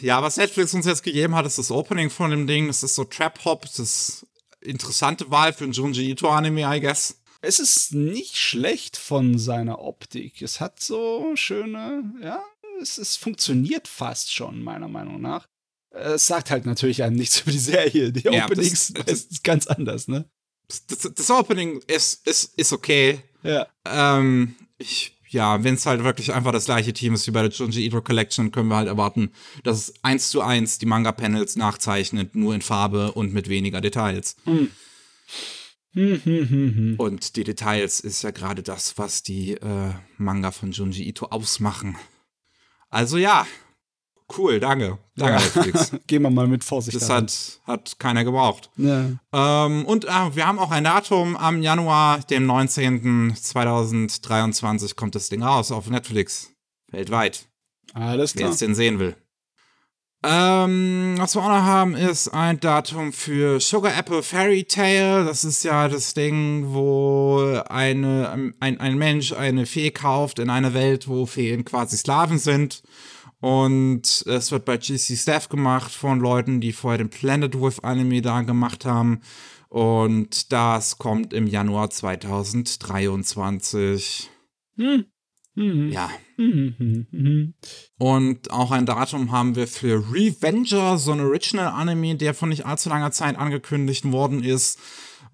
Ja, was Netflix uns jetzt gegeben hat, ist das Opening von dem Ding. Das ist so Trap-Hop. Das ist interessante Wahl für ein Junji Ito-Anime, I guess. Es ist nicht schlecht von seiner Optik. Es hat so schöne, ja, es, es funktioniert fast schon, meiner Meinung nach. Es sagt halt natürlich einem nichts über die Serie. Die Ja, Openings das- das- ist ganz anders, ne? Das, das Opening ist, ist, ist okay. Ja. Ähm, ich, ja, wenn es halt wirklich einfach das gleiche Team ist wie bei der Junji Ito Collection, können wir halt erwarten, dass es eins zu eins die Manga-Panels nachzeichnet, nur in Farbe und mit weniger Details. Hm, hm, hm, hm. Und die Details ist ja gerade das, was die äh, Manga von Junji Ito ausmachen. Also ja, cool, danke. Danke, Netflix. Gehen wir mal mit Vorsicht Das daran. hat, hat keiner gebraucht. Ja. Ähm, und äh, wir haben auch ein Datum. Am Januar, dem 19. 2023, kommt das Ding raus auf Netflix. Weltweit. Alles Wer klar. es denn sehen will. Ähm, was wir auch noch haben, ist ein Datum für Sugar Apple Fairy Tale. Das ist ja das Ding, wo eine, ein, ein Mensch eine Fee kauft in einer Welt, wo Feen quasi Sklaven sind. Und es wird bei GC Staff gemacht von Leuten, die vorher den Planet Wolf Anime da gemacht haben. Und das kommt im Januar 2023. Hm. Hm. Ja. Und auch ein Datum haben wir für Revenger, so ein Original-Anime, der vor nicht allzu langer Zeit angekündigt worden ist,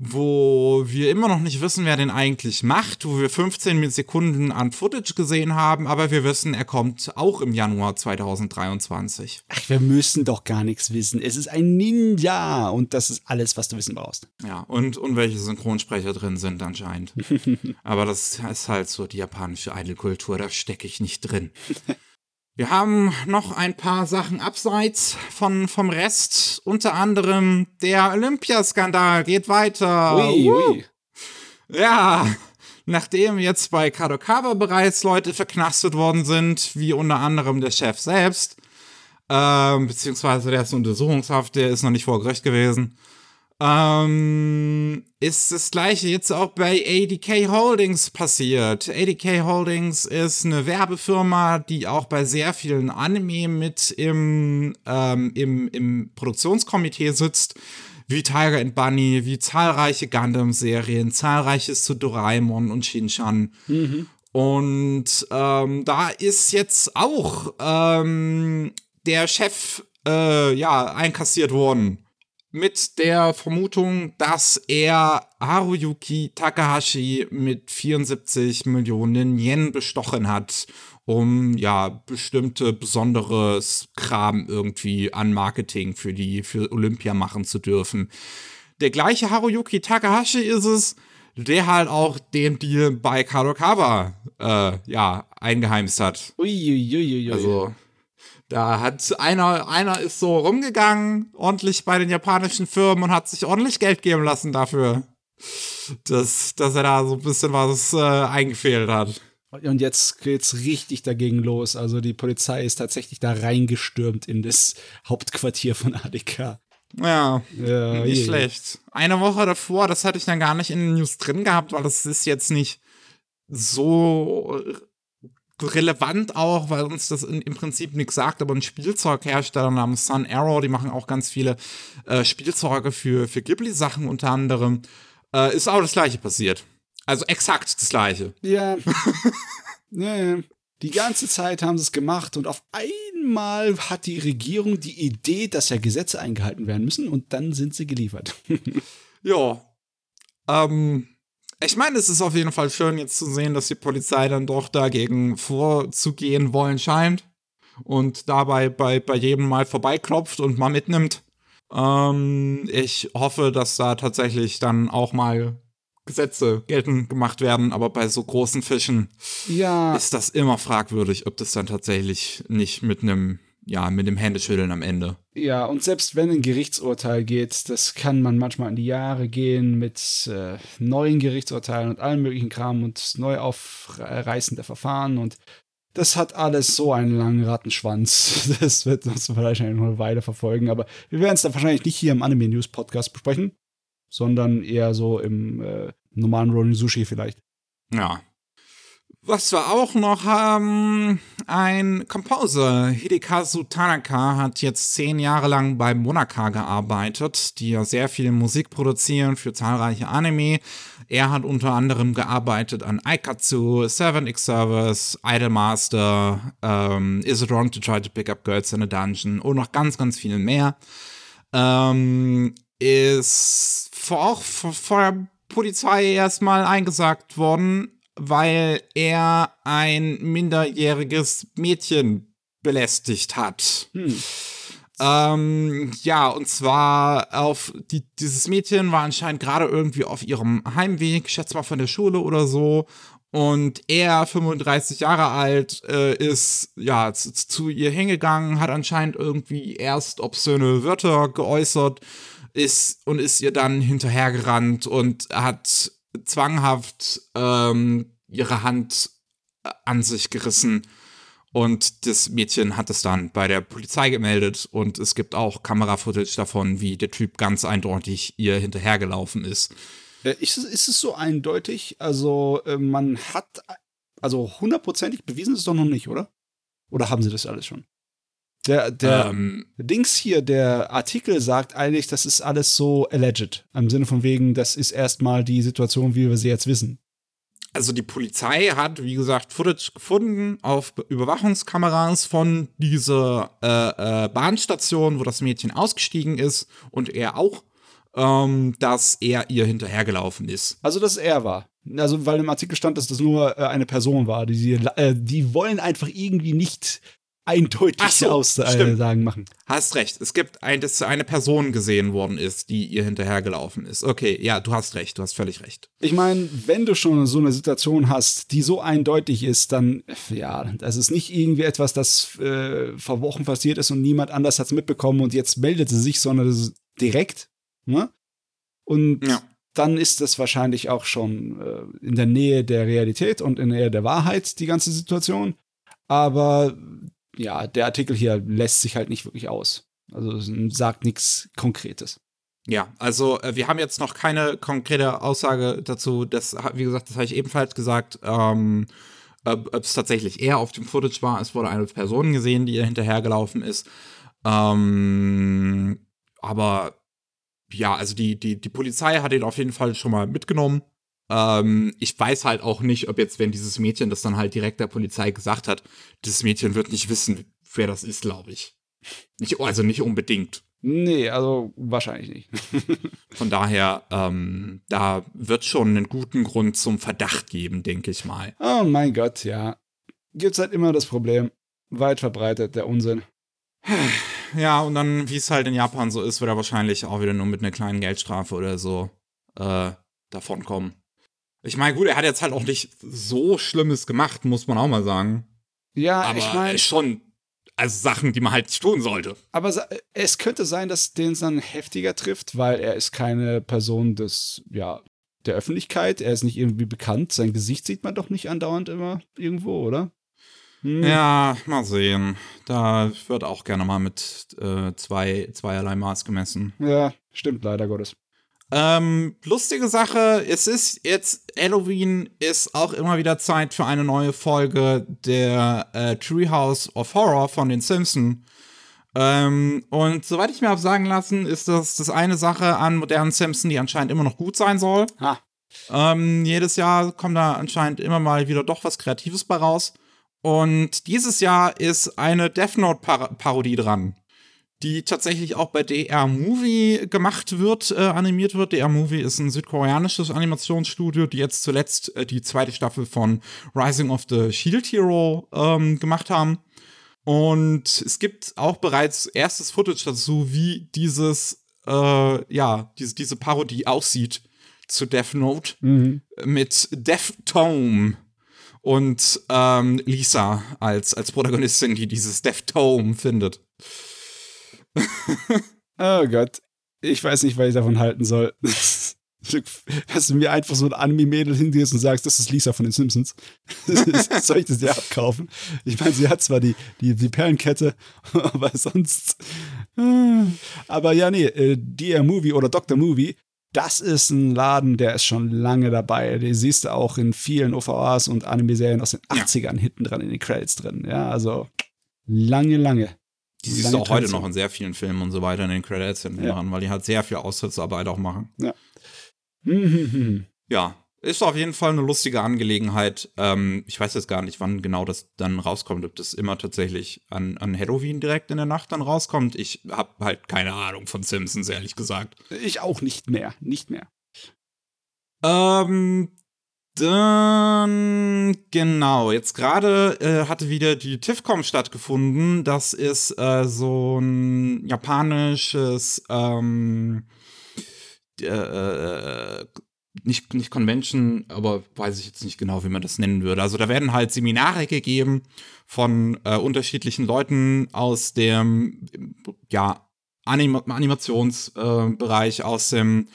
wo wir immer noch nicht wissen, wer den eigentlich macht, wo wir 15 Sekunden an Footage gesehen haben, aber wir wissen, er kommt auch im Januar 2023. Ach, wir müssen doch gar nichts wissen. Es ist ein Ninja und das ist alles, was du wissen brauchst. Ja, und, und welche Synchronsprecher drin sind anscheinend. aber das ist halt so die japanische Idolkultur, da stecke ich nicht drin. Wir haben noch ein paar Sachen abseits von, vom Rest. Unter anderem der Olympiaskandal geht weiter. Ui, ui. Ja, nachdem jetzt bei Kadokawa bereits Leute verknastet worden sind, wie unter anderem der Chef selbst, Ähm, beziehungsweise der ist Untersuchungshaft, der ist noch nicht vor Gericht gewesen. Ähm, ist das gleiche jetzt auch bei ADK Holdings passiert. ADK Holdings ist eine Werbefirma, die auch bei sehr vielen Anime mit im, ähm, im, im Produktionskomitee sitzt. Wie Tiger and Bunny, wie zahlreiche Gundam-Serien, zahlreiches zu Doraemon und Shinchan. Mhm. Und ähm, da ist jetzt auch ähm, der Chef äh, ja einkassiert worden mit der Vermutung, dass er Haruyuki Takahashi mit 74 Millionen Yen bestochen hat, um ja bestimmte besonderes Kram irgendwie an Marketing für die für Olympia machen zu dürfen. Der gleiche Haruyuki Takahashi ist es, der halt auch den Deal bei Kadokawa äh, ja eingeheimst hat. Uiuiuiui. Ui, ui. Also da hat einer, einer ist so rumgegangen, ordentlich bei den japanischen Firmen und hat sich ordentlich Geld geben lassen dafür, dass, dass er da so ein bisschen was äh, eingefehlt hat. Und jetzt geht's richtig dagegen los. Also die Polizei ist tatsächlich da reingestürmt in das Hauptquartier von ADK. Ja, ja nicht je. schlecht. Eine Woche davor, das hatte ich dann gar nicht in den News drin gehabt, weil das ist jetzt nicht so relevant auch, weil uns das in, im Prinzip nichts sagt, aber ein Spielzeughersteller namens Sun Arrow, die machen auch ganz viele äh, Spielzeuge für, für Ghibli-Sachen unter anderem, äh, ist auch das gleiche passiert. Also exakt das gleiche. Ja. ja, Die ganze Zeit haben sie es gemacht und auf einmal hat die Regierung die Idee, dass ja Gesetze eingehalten werden müssen und dann sind sie geliefert. ja. Ähm, ich meine, es ist auf jeden Fall schön jetzt zu sehen, dass die Polizei dann doch dagegen vorzugehen wollen scheint und dabei bei, bei jedem mal vorbeiklopft und mal mitnimmt. Ähm, ich hoffe, dass da tatsächlich dann auch mal Gesetze geltend gemacht werden, aber bei so großen Fischen ja. ist das immer fragwürdig, ob das dann tatsächlich nicht mit einem ja, mit dem Händeschütteln am Ende. Ja, und selbst wenn ein Gerichtsurteil geht, das kann man manchmal in die Jahre gehen mit äh, neuen Gerichtsurteilen und allem möglichen Kram und neu aufreißen der Verfahren und das hat alles so einen langen Rattenschwanz. Das wird uns noch eine Weile verfolgen, aber wir werden es dann wahrscheinlich nicht hier im Anime News Podcast besprechen, sondern eher so im äh, normalen Rolling Sushi vielleicht. Ja, was wir auch noch haben, ein Composer, Hidekazu Tanaka, hat jetzt zehn Jahre lang bei Monaka gearbeitet, die ja sehr viel Musik produzieren für zahlreiche Anime. Er hat unter anderem gearbeitet an Aikatsu, Seven X Service, Idolmaster, ähm, Is It Wrong to Try to Pick Up Girls in a Dungeon und noch ganz, ganz viel mehr. Ähm, ist auch vor der Polizei erstmal eingesagt worden, weil er ein minderjähriges Mädchen belästigt hat. Hm. Ähm, ja, und zwar auf die, dieses Mädchen war anscheinend gerade irgendwie auf ihrem Heimweg, schätze mal von der Schule oder so. Und er, 35 Jahre alt, äh, ist ja zu, zu, ihr hingegangen, hat anscheinend irgendwie erst obszöne Wörter geäußert, ist und ist ihr dann hinterhergerannt und hat zwanghaft ähm, ihre Hand äh, an sich gerissen. Und das Mädchen hat es dann bei der Polizei gemeldet und es gibt auch Kamera-Footage davon, wie der Typ ganz eindeutig ihr hinterhergelaufen ist. Äh, ist es, ist es so eindeutig? Also, äh, man hat, also hundertprozentig bewiesen ist es doch noch nicht, oder? Oder haben sie das alles schon? Der, der ähm, Dings hier, der Artikel sagt eigentlich, das ist alles so alleged. Im Sinne von wegen, das ist erstmal die Situation, wie wir sie jetzt wissen. Also die Polizei hat, wie gesagt, Footage gefunden auf Überwachungskameras von dieser äh, äh, Bahnstation, wo das Mädchen ausgestiegen ist und er auch, ähm, dass er ihr hinterhergelaufen ist. Also dass er war. Also weil im Artikel stand, dass das nur äh, eine Person war. Die, äh, die wollen einfach irgendwie nicht eindeutig so, Aussagen machen. Hast recht. Es gibt ein, dass eine Person gesehen worden ist, die ihr hinterhergelaufen ist. Okay, ja, du hast recht, du hast völlig recht. Ich meine, wenn du schon so eine Situation hast, die so eindeutig ist, dann, ja, das ist nicht irgendwie etwas, das äh, vor Wochen passiert ist und niemand anders hat es mitbekommen und jetzt meldet sie sich, sondern das ist direkt. Ne? Und ja. dann ist das wahrscheinlich auch schon äh, in der Nähe der Realität und in der Nähe der Wahrheit, die ganze Situation. Aber ja, der Artikel hier lässt sich halt nicht wirklich aus. Also sagt nichts Konkretes. Ja, also äh, wir haben jetzt noch keine konkrete Aussage dazu. Das, wie gesagt, das habe ich ebenfalls gesagt. Ähm, ob es tatsächlich eher auf dem Footage war. Es wurde eine Person gesehen, die hinterhergelaufen ist. Ähm, aber ja, also die, die, die Polizei hat ihn auf jeden Fall schon mal mitgenommen. Ähm, ich weiß halt auch nicht, ob jetzt, wenn dieses Mädchen das dann halt direkt der Polizei gesagt hat, dieses Mädchen wird nicht wissen, wer das ist, glaube ich. Nicht, also nicht unbedingt. Nee, also wahrscheinlich nicht. Von daher, ähm, da wird schon einen guten Grund zum Verdacht geben, denke ich mal. Oh mein Gott, ja. Gibt's halt immer das Problem. Weit verbreitet, der Unsinn. Ja, und dann, wie es halt in Japan so ist, wird er wahrscheinlich auch wieder nur mit einer kleinen Geldstrafe oder so äh, davonkommen. Ich meine, gut, er hat jetzt halt auch nicht so Schlimmes gemacht, muss man auch mal sagen. Ja, Aber ich meine. schon also Sachen, die man halt nicht tun sollte. Aber es könnte sein, dass den dann heftiger trifft, weil er ist keine Person des, ja, der Öffentlichkeit. Er ist nicht irgendwie bekannt. Sein Gesicht sieht man doch nicht andauernd immer irgendwo, oder? Hm. Ja, mal sehen. Da wird auch gerne mal mit äh, zwei, zweierlei Maß gemessen. Ja, stimmt leider Gottes. Ähm, lustige Sache, es ist jetzt Halloween, ist auch immer wieder Zeit für eine neue Folge der äh, Treehouse of Horror von den Simpsons. Ähm, und soweit ich mir habe sagen lassen, ist das das eine Sache an modernen Simpsons, die anscheinend immer noch gut sein soll. Ah. Ähm, jedes Jahr kommt da anscheinend immer mal wieder doch was Kreatives bei raus. Und dieses Jahr ist eine Death Note-Parodie dran die tatsächlich auch bei DR Movie gemacht wird, äh, animiert wird. DR Movie ist ein südkoreanisches Animationsstudio, die jetzt zuletzt äh, die zweite Staffel von Rising of the Shield Hero ähm, gemacht haben. Und es gibt auch bereits erstes Footage dazu, wie dieses, äh, ja, diese, diese Parodie aussieht zu Death Note mhm. mit Death Tome und ähm, Lisa als, als Protagonistin, die dieses Death Tome findet. oh Gott. Ich weiß nicht, was ich davon halten soll. Dass du mir einfach so ein Anime-Mädel hingehst und sagst, das ist Lisa von den Simpsons. soll ich das dir abkaufen? Ich meine, sie hat zwar die, die, die Perlenkette, aber sonst. Aber ja, nee, äh, DR Movie oder Dr. Movie, das ist ein Laden, der ist schon lange dabei. Den siehst du auch in vielen OVAs und Anime-Serien aus den 80ern hinten dran in den Credits drin. Ja, also lange, lange. Die siehst du auch heute noch in sehr vielen Filmen und so weiter in den Credits hinten ja. weil die halt sehr viel Austrittsarbeit auch machen. Ja. ja, ist auf jeden Fall eine lustige Angelegenheit. Ähm, ich weiß jetzt gar nicht, wann genau das dann rauskommt, ob das immer tatsächlich an, an Halloween direkt in der Nacht dann rauskommt. Ich habe halt keine Ahnung von Simpsons, ehrlich gesagt. Ich auch nicht mehr, nicht mehr. Ähm, dann, genau, jetzt gerade äh, hatte wieder die TIFCOM stattgefunden. Das ist äh, so ein japanisches, ähm, äh, äh, nicht, nicht Convention, aber weiß ich jetzt nicht genau, wie man das nennen würde. Also da werden halt Seminare gegeben von äh, unterschiedlichen Leuten aus dem, ja, Anim Animationsbereich, aus dem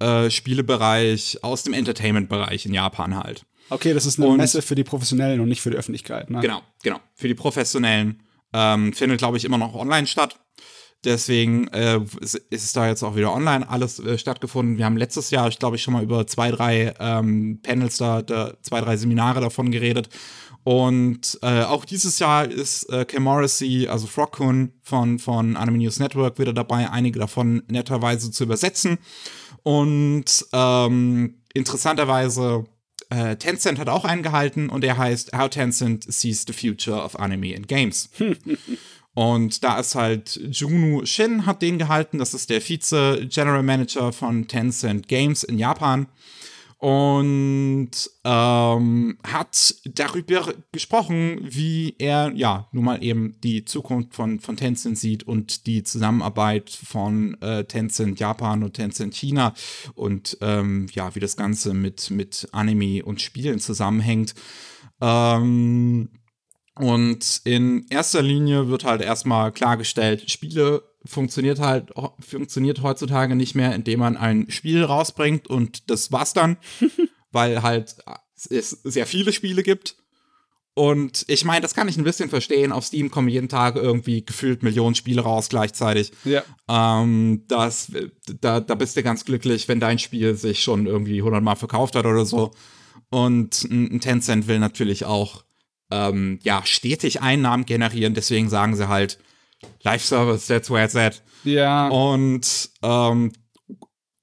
äh, Spielebereich, aus dem Entertainment-Bereich in Japan halt. Okay, das ist eine und, Messe für die Professionellen und nicht für die Öffentlichkeit. Ne? Genau, genau. Für die Professionellen ähm, findet, glaube ich, immer noch online statt. Deswegen äh, ist, ist, es da jetzt auch wieder online alles äh, stattgefunden. Wir haben letztes Jahr, ich glaube, ich schon mal über zwei, drei ähm, Panels da, da, zwei, drei Seminare davon geredet. Und äh, auch dieses Jahr ist äh, Kim Morrissey, also Frogkun von, von Anime News Network, wieder dabei, einige davon netterweise zu übersetzen. Und ähm, interessanterweise, äh, Tencent hat auch einen gehalten und der heißt How Tencent Sees the Future of Anime and Games. und da ist halt Junu Shin hat den gehalten, das ist der Vize-General Manager von Tencent Games in Japan und ähm, hat darüber gesprochen, wie er ja nun mal eben die Zukunft von, von Tencent sieht und die Zusammenarbeit von äh, Tencent Japan und Tencent China und ähm, ja, wie das Ganze mit, mit Anime und Spielen zusammenhängt. Ähm, und in erster Linie wird halt erstmal klargestellt, Spiele funktioniert halt, funktioniert heutzutage nicht mehr, indem man ein Spiel rausbringt und das war's dann, weil halt es sehr viele Spiele gibt Und ich meine, das kann ich ein bisschen verstehen. Auf Steam kommen jeden Tag irgendwie gefühlt Millionen Spiele raus gleichzeitig. Ja. Ähm, das, da, da bist du ganz glücklich, wenn dein Spiel sich schon irgendwie hundertmal verkauft hat oder so. Und ein Tencent will natürlich auch ähm, ja, stetig Einnahmen generieren. Deswegen sagen sie halt, Live-Service, that's where it's at. Ja. Und ähm,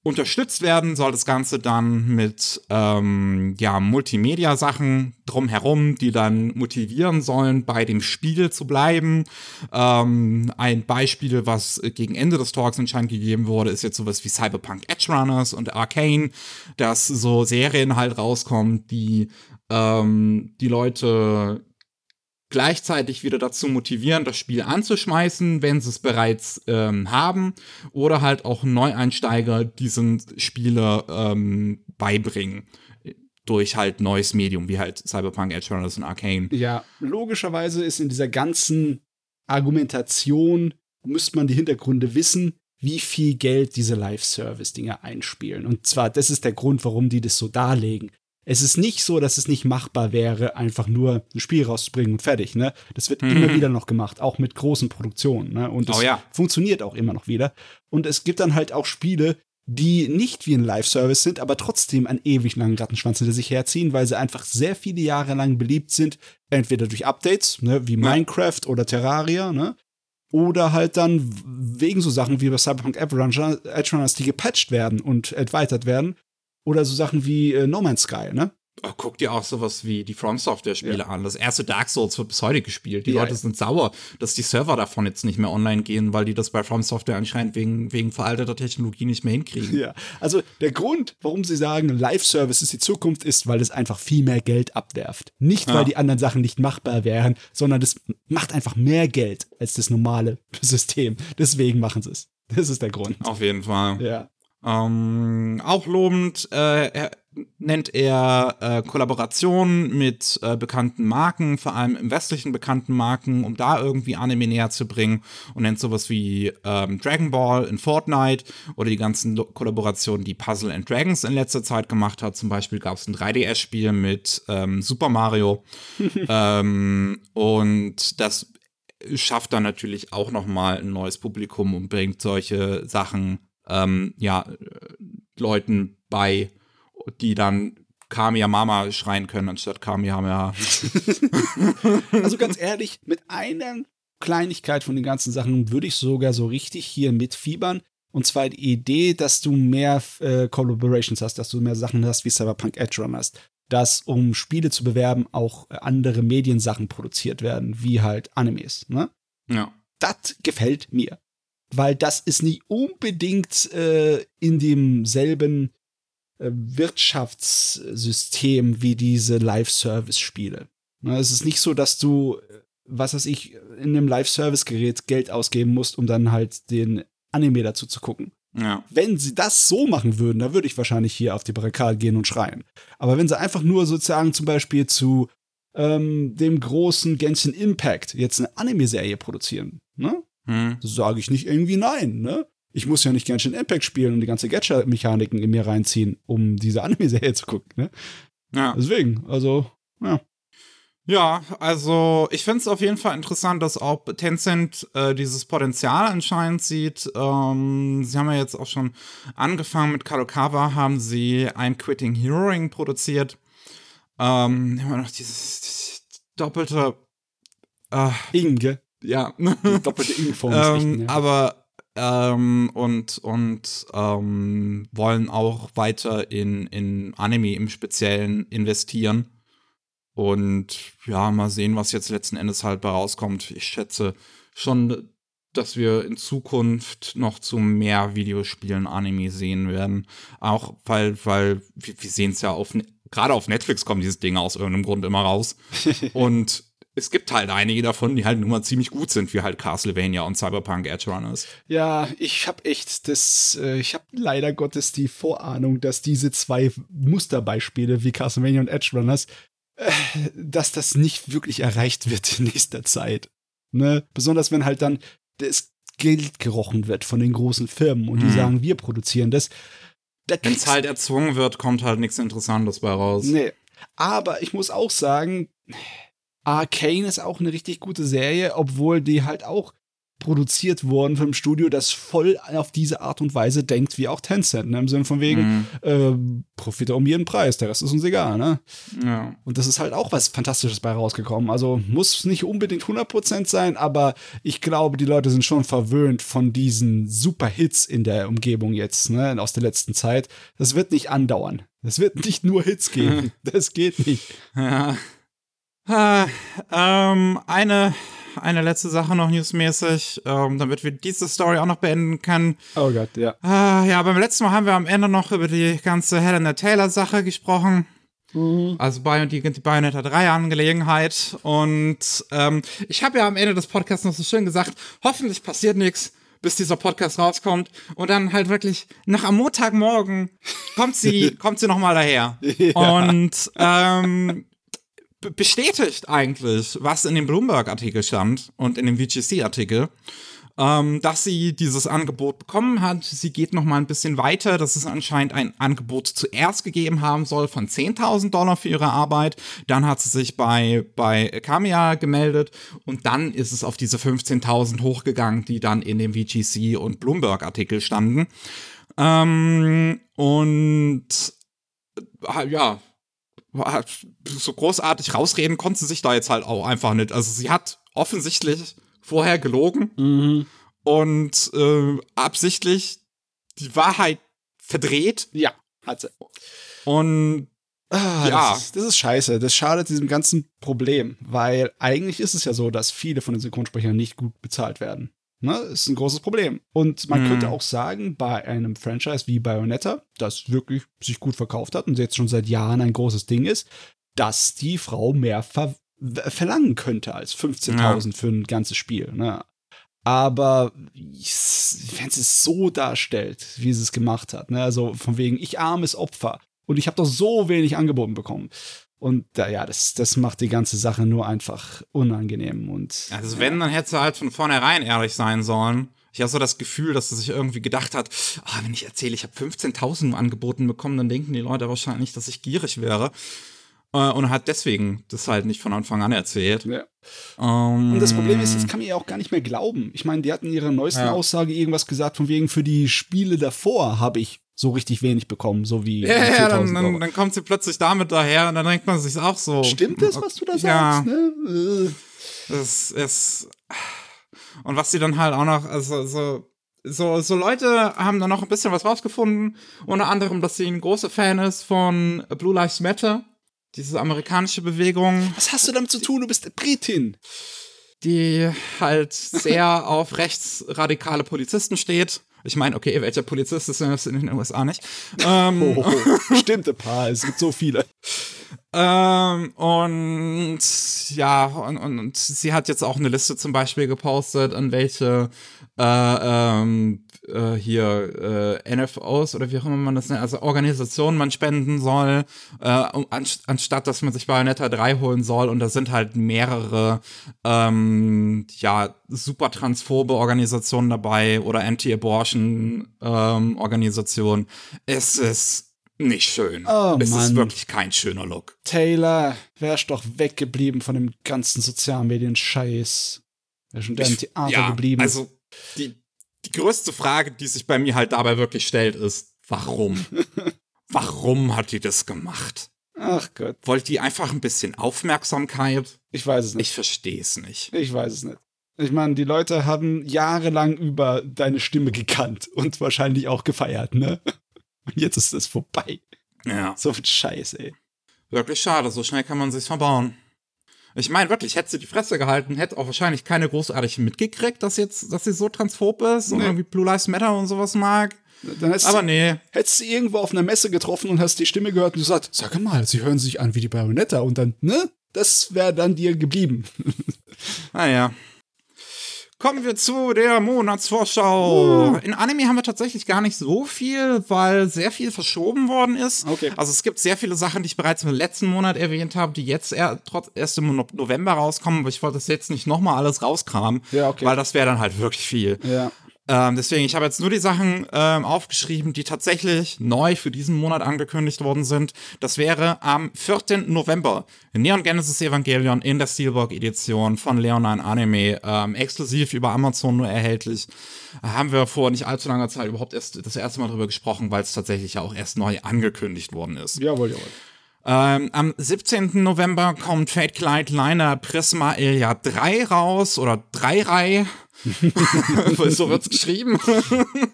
unterstützt werden soll das Ganze dann mit ähm, ja, Multimedia-Sachen drumherum, die dann motivieren sollen, bei dem Spiel zu bleiben. Ähm, ein Beispiel, was gegen Ende des Talks anscheinend gegeben wurde, ist jetzt sowas wie Cyberpunk Edge Runners und Arcane, dass so Serien halt rauskommen, die ähm, die Leute gleichzeitig wieder dazu motivieren, das Spiel anzuschmeißen, wenn sie es bereits ähm, haben, oder halt auch Neueinsteiger diesen Spiele ähm, beibringen durch halt neues Medium, wie halt Cyberpunk, Edge Runners und Arcane. Ja, logischerweise ist in dieser ganzen Argumentation, müsste man die Hintergründe wissen, wie viel Geld diese Live-Service-Dinger einspielen. Und zwar, das ist der Grund, warum die das so darlegen. Es ist nicht so, dass es nicht machbar wäre, einfach nur ein Spiel rauszubringen und fertig. Ne? Das wird mhm. immer wieder noch gemacht, auch mit großen Produktionen. Ne? Und es oh, ja. funktioniert auch immer noch wieder. Und es gibt dann halt auch Spiele, die nicht wie ein Live-Service sind, aber trotzdem einen ewig langen Rattenschwanz hinter sich herziehen, weil sie einfach sehr viele Jahre lang beliebt sind, entweder durch Updates, ne, wie ja. Minecraft oder Terraria, ne, oder halt dann wegen so Sachen wie bei Cyberpunk Edge Runners, die gepatcht werden und erweitert werden oder so Sachen wie äh, No Man's Sky, ne? Oh, guck dir auch sowas wie die From Software-Spiele ja. an. Das erste Dark Souls wird bis heute gespielt. Die ja, Leute sind sauer, dass die Server davon jetzt nicht mehr online gehen, weil die das bei From Software anscheinend wegen, wegen veralteter Technologie nicht mehr hinkriegen. Ja, also der Grund, warum sie sagen, Live-Service ist die Zukunft, ist, weil es einfach viel mehr Geld abwerft. Nicht, weil die anderen Sachen nicht machbar wären, sondern das macht einfach mehr Geld als das normale System. Deswegen machen sie es. Das ist der Grund. Auf jeden Fall. Ja. Ähm, auch lobend äh, nennt er äh, Kollaborationen mit äh, bekannten Marken, vor allem im westlichen bekannten Marken, um da irgendwie Anime näher zu bringen und nennt sowas wie ähm, Dragon Ball in Fortnite oder die ganzen Lo Kollaborationen, die Puzzle and Dragons in letzter Zeit gemacht hat. Zum Beispiel gab es ein 3DS-Spiel mit ähm, Super Mario ähm, und das schafft dann natürlich auch noch mal ein neues Publikum und bringt solche Sachen ähm, ja, Leuten bei, die dann Kamiya Mama schreien können, anstatt Kamehameha. also ganz ehrlich, mit einer Kleinigkeit von den ganzen Sachen würde ich sogar so richtig hier mitfiebern. Und zwar die Idee, dass du mehr äh, Collaborations hast, dass du mehr Sachen hast wie Cyberpunk Edge Runners. Dass, um Spiele zu bewerben, auch andere Mediensachen produziert werden, wie halt Animes. Ne? Ja. Das gefällt mir weil das ist nicht unbedingt äh, in demselben äh, Wirtschaftssystem wie diese Live-Service-Spiele. Ne, es ist nicht so, dass du, äh, was weiß ich, in einem Live-Service-Gerät Geld ausgeben musst, um dann halt den Anime dazu zu gucken. Ja. Wenn sie das so machen würden, dann würde ich wahrscheinlich hier auf die Barrikade gehen und schreien. Aber wenn sie einfach nur sozusagen zum Beispiel zu ähm, dem großen Genshin Impact jetzt eine Anime-Serie produzieren, ne? Hm. Sage ich nicht irgendwie nein, ne? Ich muss ja nicht Genshin Impact spielen und die ganze Gacha-Mechaniken in mir reinziehen, um diese Anime-Serie zu gucken, ne? Ja. Deswegen, also, ja. Ja, also ich finde es auf jeden Fall interessant, dass auch Tencent äh, dieses Potenzial anscheinend sieht. Ähm, sie haben ja jetzt auch schon angefangen mit Kadokawa, haben sie I'm Quitting Heroing produziert. Ähm, immer noch dieses, dieses doppelte äh, Inge ja. Die doppelte Info. ähm, ja. Aber ähm, und und ähm, wollen auch weiter in, in Anime im Speziellen investieren. Und ja, mal sehen, was jetzt letzten Endes halt bei rauskommt. Ich schätze schon, dass wir in Zukunft noch zu mehr Videospielen Anime sehen werden. Auch weil, weil wir, wir sehen es ja auf, gerade auf Netflix kommen diese Dinge aus irgendeinem Grund immer raus. Und es gibt halt einige davon, die halt nun mal ziemlich gut sind, wie halt Castlevania und Cyberpunk Edge Runners. Ja, ich habe echt das, äh, ich habe leider Gottes die Vorahnung, dass diese zwei Musterbeispiele wie Castlevania und Edge Runners, äh, dass das nicht wirklich erreicht wird in nächster Zeit. Ne? Besonders wenn halt dann das Geld gerochen wird von den großen Firmen und die hm. sagen, wir produzieren das. Da wenn es halt erzwungen wird, kommt halt nichts Interessantes bei raus. Nee. Aber ich muss auch sagen, Arcane ist auch eine richtig gute Serie, obwohl die halt auch produziert worden vom Studio, das voll auf diese Art und Weise denkt wie auch Tencent, ne? im Sinne von wegen Mhm. äh, Profit um jeden Preis, der Rest ist uns egal, ne? Ja. Und das ist halt auch was Fantastisches bei rausgekommen. Also muss nicht unbedingt 100% sein, aber ich glaube, die Leute sind schon verwöhnt von diesen super Hits in der Umgebung jetzt, ne, aus der letzten Zeit. Das wird nicht andauern. Es wird nicht nur Hits geben. Das geht nicht. Ja. Ah, ähm, eine, eine letzte Sache noch newsmäßig, ähm, damit wir diese Story auch noch beenden können. Oh Gott, ja. Ah, ja, beim letzten Mal haben wir am Ende noch über die ganze Helena Taylor-Sache gesprochen. Also Bio die, die Bayonetta 3 Angelegenheit. Und ähm, ich habe ja am Ende des Podcasts noch so schön gesagt, hoffentlich passiert nichts, bis dieser Podcast rauskommt. Und dann halt wirklich nach am Montagmorgen kommt sie, kommt sie nochmal daher. Und ähm, bestätigt eigentlich, was in dem Bloomberg-Artikel stand und in dem VGC-Artikel, ähm, dass sie dieses Angebot bekommen hat. Sie geht noch mal ein bisschen weiter, dass es anscheinend ein Angebot zuerst gegeben haben soll von 10.000 Dollar für ihre Arbeit. Dann hat sie sich bei, bei Kamiya gemeldet und dann ist es auf diese 15.000 hochgegangen, die dann in dem VGC und Bloomberg-Artikel standen. Ähm, und äh, ja, so großartig rausreden konnte sie sich da jetzt halt auch einfach nicht. Also sie hat offensichtlich vorher gelogen Mhm. und äh, absichtlich die Wahrheit verdreht Ja, hat sie. und Ah, Ja. Das ist, das ist scheiße. Das schadet diesem ganzen Problem, weil eigentlich ist es ja so, dass viele von den Synchronsprechern nicht gut bezahlt werden. Ne? Ist ein großes Problem. Und man Mhm. könnte auch sagen, bei einem Franchise wie Bayonetta, das wirklich sich gut verkauft hat und jetzt schon seit Jahren ein großes Ding ist, dass die Frau mehr ver verlangen könnte als 15.000 für ein ganzes Spiel. Ne? Aber wenn sie es so darstellt, wie sie es gemacht hat, ne? also von wegen, ich armes Opfer und ich habe doch so wenig angeboten bekommen. Und da, ja, das, das macht die ganze Sache nur einfach unangenehm. Und also wenn, dann hätte sie halt von vornherein ehrlich sein sollen. Ich habe so das Gefühl, dass sie sich irgendwie gedacht hat, ah, wenn ich erzähle, ich habe 15.000 nur angeboten bekommen, dann denken die Leute wahrscheinlich, dass ich gierig wäre. Äh, und hat deswegen das halt nicht von Anfang an erzählt. ja. Ähm, Und das Problem ist, das kann man ihr auch gar nicht mehr glauben. Ich meine, die hatten in ihrer neuesten Ja. Aussage irgendwas gesagt, von wegen für die Spiele davor habe ich so richtig wenig bekommen, so wie Ja, ja, 4000 dann, dann, dann kommt sie plötzlich damit daher und dann denkt man sich auch so. Stimmt das, was du da Ja. sagst? Ne? Äh. Es ist. Und was sie dann halt auch noch, also so, so, so Leute haben da noch ein bisschen was rausgefunden. Unter anderem, dass sie ein großer Fan ist von Blue Lives Matter, diese amerikanische Bewegung, Was hast du damit zu tun? Du bist Britin. die halt sehr auf rechtsradikale Polizisten steht. Ich meine, okay, welcher Polizist ist denn das in den USA nicht? Ähm, Oh, stimmt ein paar. Es gibt so viele. Ähm, und ja, und, und, und sie hat jetzt auch eine Liste zum Beispiel gepostet, an welche äh, ähm, äh, hier äh, NFOs oder wie auch immer man das nennt, also Organisationen man spenden soll, äh, anst anstatt dass man sich Bayonetta 3 holen soll. Und da sind halt mehrere ähm, ja, super transphobe Organisationen dabei oder Anti-Abortion ähm, Organisationen. Es ist nicht schön. Oh, es ist Mann. wirklich kein schöner Look. Taylor, wärst doch weggeblieben von dem ganzen Sozialmedien-Scheiß. Wär schon da im Theater ja, geblieben. also die, die größte Frage, die sich bei mir halt dabei wirklich stellt, ist, warum? warum hat die das gemacht? Ach Gott, Wollt die einfach ein bisschen Aufmerksamkeit? ich weiß es nicht. Ich verstehe es nicht. Ich weiß es nicht. Ich meine, die Leute haben jahrelang über deine Stimme gekannt und wahrscheinlich auch gefeiert, ne? Und jetzt ist es vorbei. Ja, So viel Scheiß, ey. wirklich schade. So schnell kann man sich's verbauen. Ich meine wirklich, hätte sie die Fresse gehalten, hätte auch wahrscheinlich keine großartig mitgekriegt, dass jetzt, dass sie so transphob ist und Nee. irgendwie Blue Lives Matter und sowas mag. Aber nee, hättest du irgendwo auf einer Messe getroffen und hast die Stimme gehört und gesagt, sag mal, sie hören sich an wie die Baronetta und dann, ne? Das wäre dann dir geblieben. Naja. Kommen wir zu der Monatsvorschau. In Anime haben wir tatsächlich gar nicht so viel, weil sehr viel verschoben worden ist. Okay. Also es gibt sehr viele Sachen, die ich bereits im letzten Monat erwähnt habe, die jetzt eher, trotz, erst im No- November rauskommen, aber ich wollte das jetzt nicht nochmal alles rauskramen, Ja, okay. weil das wäre dann halt wirklich viel. Ja. Ähm, deswegen, ich habe jetzt nur die Sachen ähm, aufgeschrieben, die tatsächlich neu für diesen Monat angekündigt worden sind. Das wäre am 4. November Neon Genesis Evangelion in der Steelbook-Edition von Leonine Anime, ähm, exklusiv über Amazon nur erhältlich. Haben wir vor nicht allzu langer Zeit überhaupt erst das erste Mal drüber gesprochen, weil es tatsächlich ja auch erst neu angekündigt worden ist. Jawohl, jawohl. Ähm, am 17. November kommt Fate Glide Liner Prisma Ilya 3 raus oder 3 Rei. so wird's geschrieben.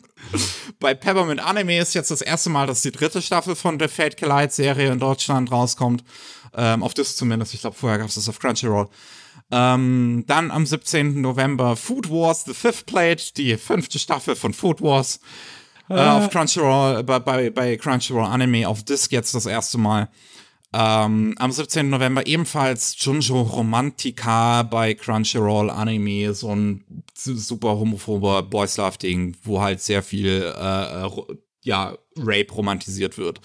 Bei Peppermint Anime ist jetzt das erste Mal, dass die dritte Staffel von der Fate Glide Serie in Deutschland rauskommt. Ähm, auf das zumindest. Ich glaube, vorher gab es das auf Crunchyroll. Ähm, dann am 17. November Food Wars The Fifth Plate, die fünfte Staffel von Food Wars. Äh, auf Crunchyroll, bei, bei, bei Crunchyroll Anime auf Disc jetzt das erste Mal. Ähm, am 17. November ebenfalls Junjo Romantica bei Crunchyroll Anime, so ein super homophober Boys Love Ding, wo halt sehr viel äh, äh ja Rape romantisiert wird.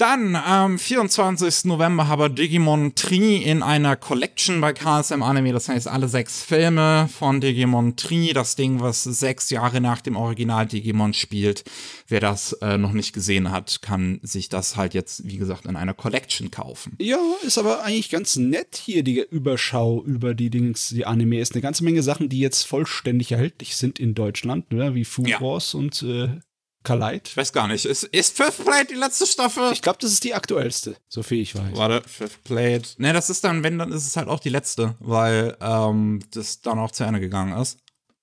Dann am 24. November habe Digimon Tree in einer Collection bei KSM Anime, das heißt alle sechs Filme von Digimon Tree, das Ding, was sechs Jahre nach dem Original Digimon spielt. Wer das äh, noch nicht gesehen hat, kann sich das halt jetzt, wie gesagt, in einer Collection kaufen. Ja, ist aber eigentlich ganz nett hier die Überschau über die Dings, die Anime ist eine ganze Menge Sachen, die jetzt vollständig erhältlich sind in Deutschland, ne? wie Food ja. Wars und äh, Kaleit? Ich weiß gar nicht. Ist, ist Fifth Plate die letzte Staffel? Ich glaube, das ist die aktuellste, so viel ich weiß. Warte, Fifth Plate. Ne, das ist dann, wenn, dann ist es halt auch die letzte, weil ähm, das dann auch zu Ende gegangen ist.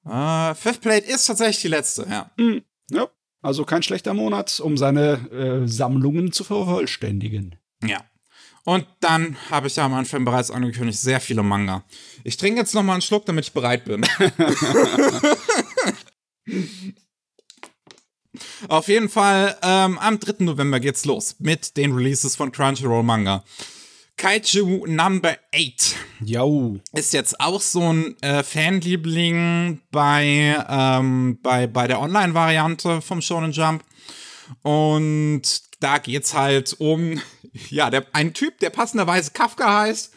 Äh, Fifth Plate ist tatsächlich die letzte, ja. Mhm. Ja, also kein schlechter Monat, um seine äh, Sammlungen zu vervollständigen. Ja. Und dann habe ich ja am Anfang bereits angekündigt, sehr viele Manga. Ich trinke jetzt noch mal einen Schluck, damit ich bereit bin. Auf jeden Fall, ähm, am 3. November geht's los mit den Releases von Crunchyroll Manga. Kaiju Number 8. Jo. Ist jetzt auch so ein äh, Fanliebling bei, ähm, bei, bei der Online-Variante vom Shonen Jump. Und da geht's halt um, ja, der, ein Typ, der passenderweise Kafka heißt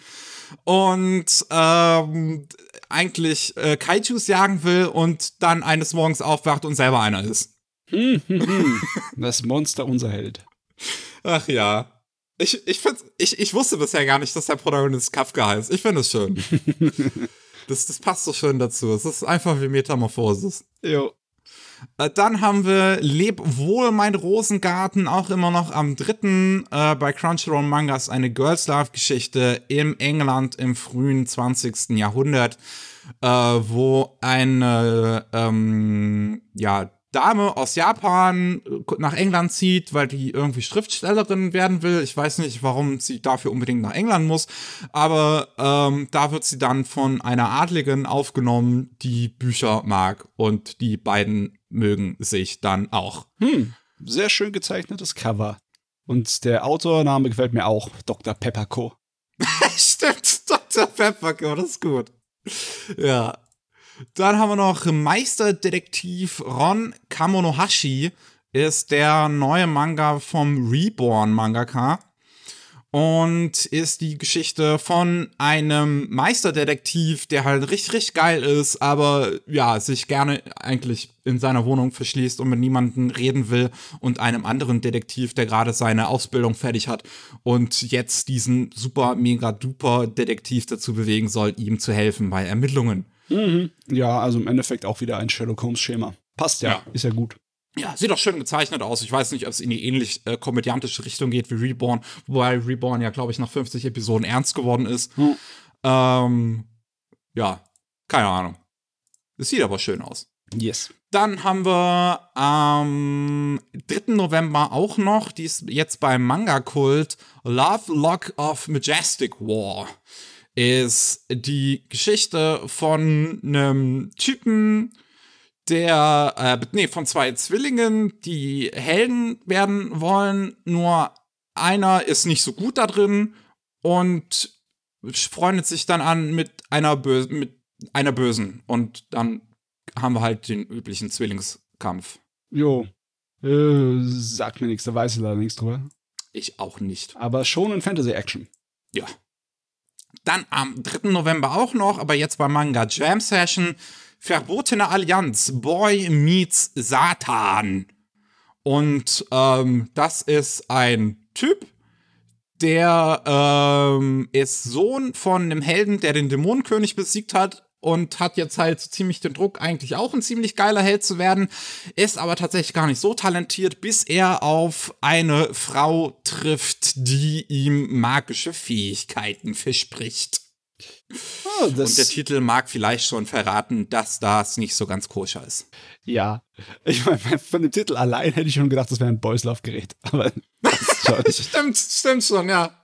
und ähm, eigentlich äh, Kaijus jagen will und dann eines Morgens aufwacht und selber einer ist. das Monster unser Held. Ach ja. Ich, ich, find, ich, ich wusste bisher gar nicht, dass der Protagonist Kafka heißt. Ich finde es schön. das, das passt so schön dazu. Es ist einfach wie Metamorphosis. Jo. Äh, dann haben wir Leb wohl mein Rosengarten, auch immer noch am dritten äh, bei Crunchyroll Mangas, eine Girls Love Geschichte im England im frühen 20. Jahrhundert, äh, wo eine, ähm, ja, Dame aus Japan äh, nach England zieht, weil die irgendwie Schriftstellerin werden will. Ich weiß nicht, warum sie dafür unbedingt nach England muss, aber ähm, da wird sie dann von einer Adligen aufgenommen, die Bücher mag und die beiden mögen sich dann auch. Hm, sehr schön gezeichnetes Cover. Und der Autorname gefällt mir auch, Dr. Pepperco. Stimmt, Dr. Pepperco, das ist gut. Ja, dann haben wir noch Meisterdetektiv Ron Kamonohashi, ist der neue Manga vom Reborn Mangaka und ist die Geschichte von einem Meisterdetektiv, der halt richtig, richtig geil ist, aber ja, sich gerne eigentlich in seiner Wohnung verschließt und mit niemandem reden will und einem anderen Detektiv, der gerade seine Ausbildung fertig hat und jetzt diesen super, mega, duper Detektiv dazu bewegen soll, ihm zu helfen bei Ermittlungen. Mhm. Ja, also im Endeffekt auch wieder ein Sherlock Holmes-Schema. Passt ja, ja, ist ja gut. Ja, sieht doch schön gezeichnet aus. Ich weiß nicht, ob es in die ähnlich äh, komödiantische Richtung geht wie Reborn, wobei Reborn ja, glaube ich, nach 50 Episoden ernst geworden ist. Mhm. Ähm, ja, keine Ahnung. Es sieht aber schön aus. Yes. Dann haben wir am 3. November auch noch, die ist jetzt beim Manga-Kult, Love Lock of Majestic War ist die Geschichte von einem Typen, der, äh, nee, von zwei Zwillingen, die Helden werden wollen, nur einer ist nicht so gut da drin und freundet sich dann an mit einer, Bö mit einer Bösen. Und dann haben wir halt den üblichen Zwillingskampf. Jo. Äh, sagt mir nichts, da weiß ich leider nichts drüber. Ich auch nicht. Aber schon in Fantasy-Action. Ja. Dann am 3. November auch noch, aber jetzt bei Manga Jam Session, Verbotene Allianz, Boy meets Satan. Und ähm, das ist ein Typ, der ähm, ist Sohn von einem Helden, der den Dämonenkönig besiegt hat und hat jetzt halt so ziemlich den Druck, eigentlich auch ein ziemlich geiler Held zu werden, ist aber tatsächlich gar nicht so talentiert, bis er auf eine Frau trifft, die ihm magische Fähigkeiten verspricht. Oh, und der Titel mag vielleicht schon verraten, dass das nicht so ganz koscher ist. Ja, ich meine, von dem Titel allein hätte ich schon gedacht, das wäre ein Boyslauf-Gerät. Aber stimmt, stimmt schon, ja.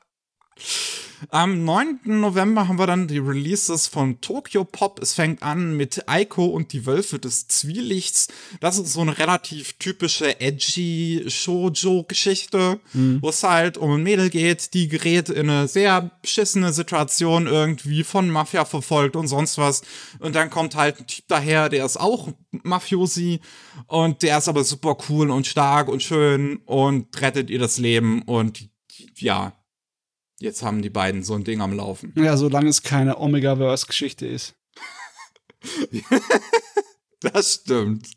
Am 9. November haben wir dann die Releases von Tokyo Pop. Es fängt an mit Aiko und die Wölfe des Zwielichts. Das ist so eine relativ typische edgy Shoujo-Geschichte, mhm. wo es halt um ein Mädel geht, die gerät in eine sehr beschissene Situation irgendwie von Mafia verfolgt und sonst was. Und dann kommt halt ein Typ daher, der ist auch Mafiosi und der ist aber super cool und stark und schön und rettet ihr das Leben und ja, Jetzt haben die beiden so ein Ding am Laufen. Ja, solange es keine Omega-Verse-Geschichte ist. das stimmt.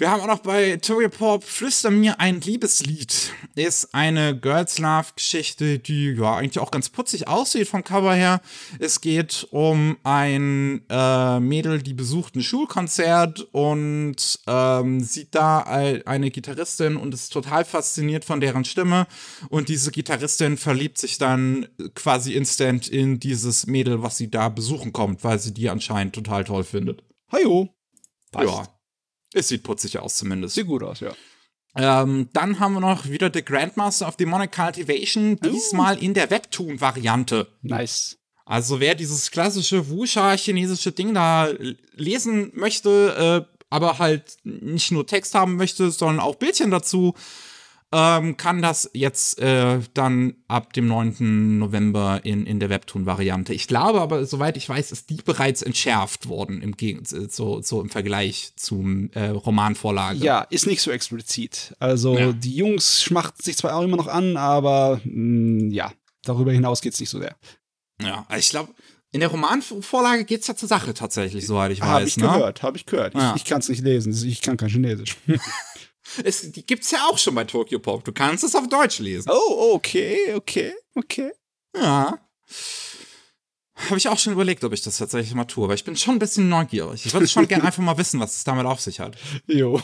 Wir haben auch noch bei Tory Pop Flüster mir ein Liebeslied. Ist eine Girls Love Geschichte, die ja eigentlich auch ganz putzig aussieht vom Cover her. Es geht um ein äh, Mädel, die besucht ein Schulkonzert und ähm, sieht da eine Gitarristin und ist total fasziniert von deren Stimme. Und diese Gitarristin verliebt sich dann quasi instant in dieses Mädel, was sie da besuchen kommt, weil sie die anscheinend total toll findet. Hallo. Passt. Ja. Es sieht putzig aus zumindest. Sieht gut aus, ja. Ähm, dann haben wir noch wieder The Grandmaster of Demonic Cultivation, oh. diesmal uh. in der Webtoon-Variante. Nice. Also wer dieses klassische Wuxia-chinesische Ding da lesen möchte, äh, aber halt nicht nur Text haben möchte, sondern auch Bildchen dazu, ähm, kann das jetzt äh, dann ab dem 9. November in, in der Webtoon-Variante. Ich glaube aber, soweit ich weiß, ist die bereits entschärft worden im Gegen so, so im Vergleich zum äh, Romanvorlage. Ja, ist nicht so explizit. Also ja. die Jungs schmachten sich zwar auch immer noch an, aber mh, mm, ja, darüber hinaus geht es nicht so sehr. Ja, ich glaube, in der Romanvorlage geht es ja zur Sache tatsächlich, soweit ich weiß. Habe ich ne? gehört, habe ich gehört. Ich, ja. ich kann es nicht lesen, ich kann kein Chinesisch. Es, die gibt's ja auch schon bei Tokyo Pop. Du kannst es auf Deutsch lesen. Oh, okay, okay, okay. Ja. Habe ich auch schon überlegt, ob ich das tatsächlich mal tue, aber ich bin schon ein bisschen neugierig. Ich würde schon gerne einfach mal wissen, was es damit auf sich hat. Jo.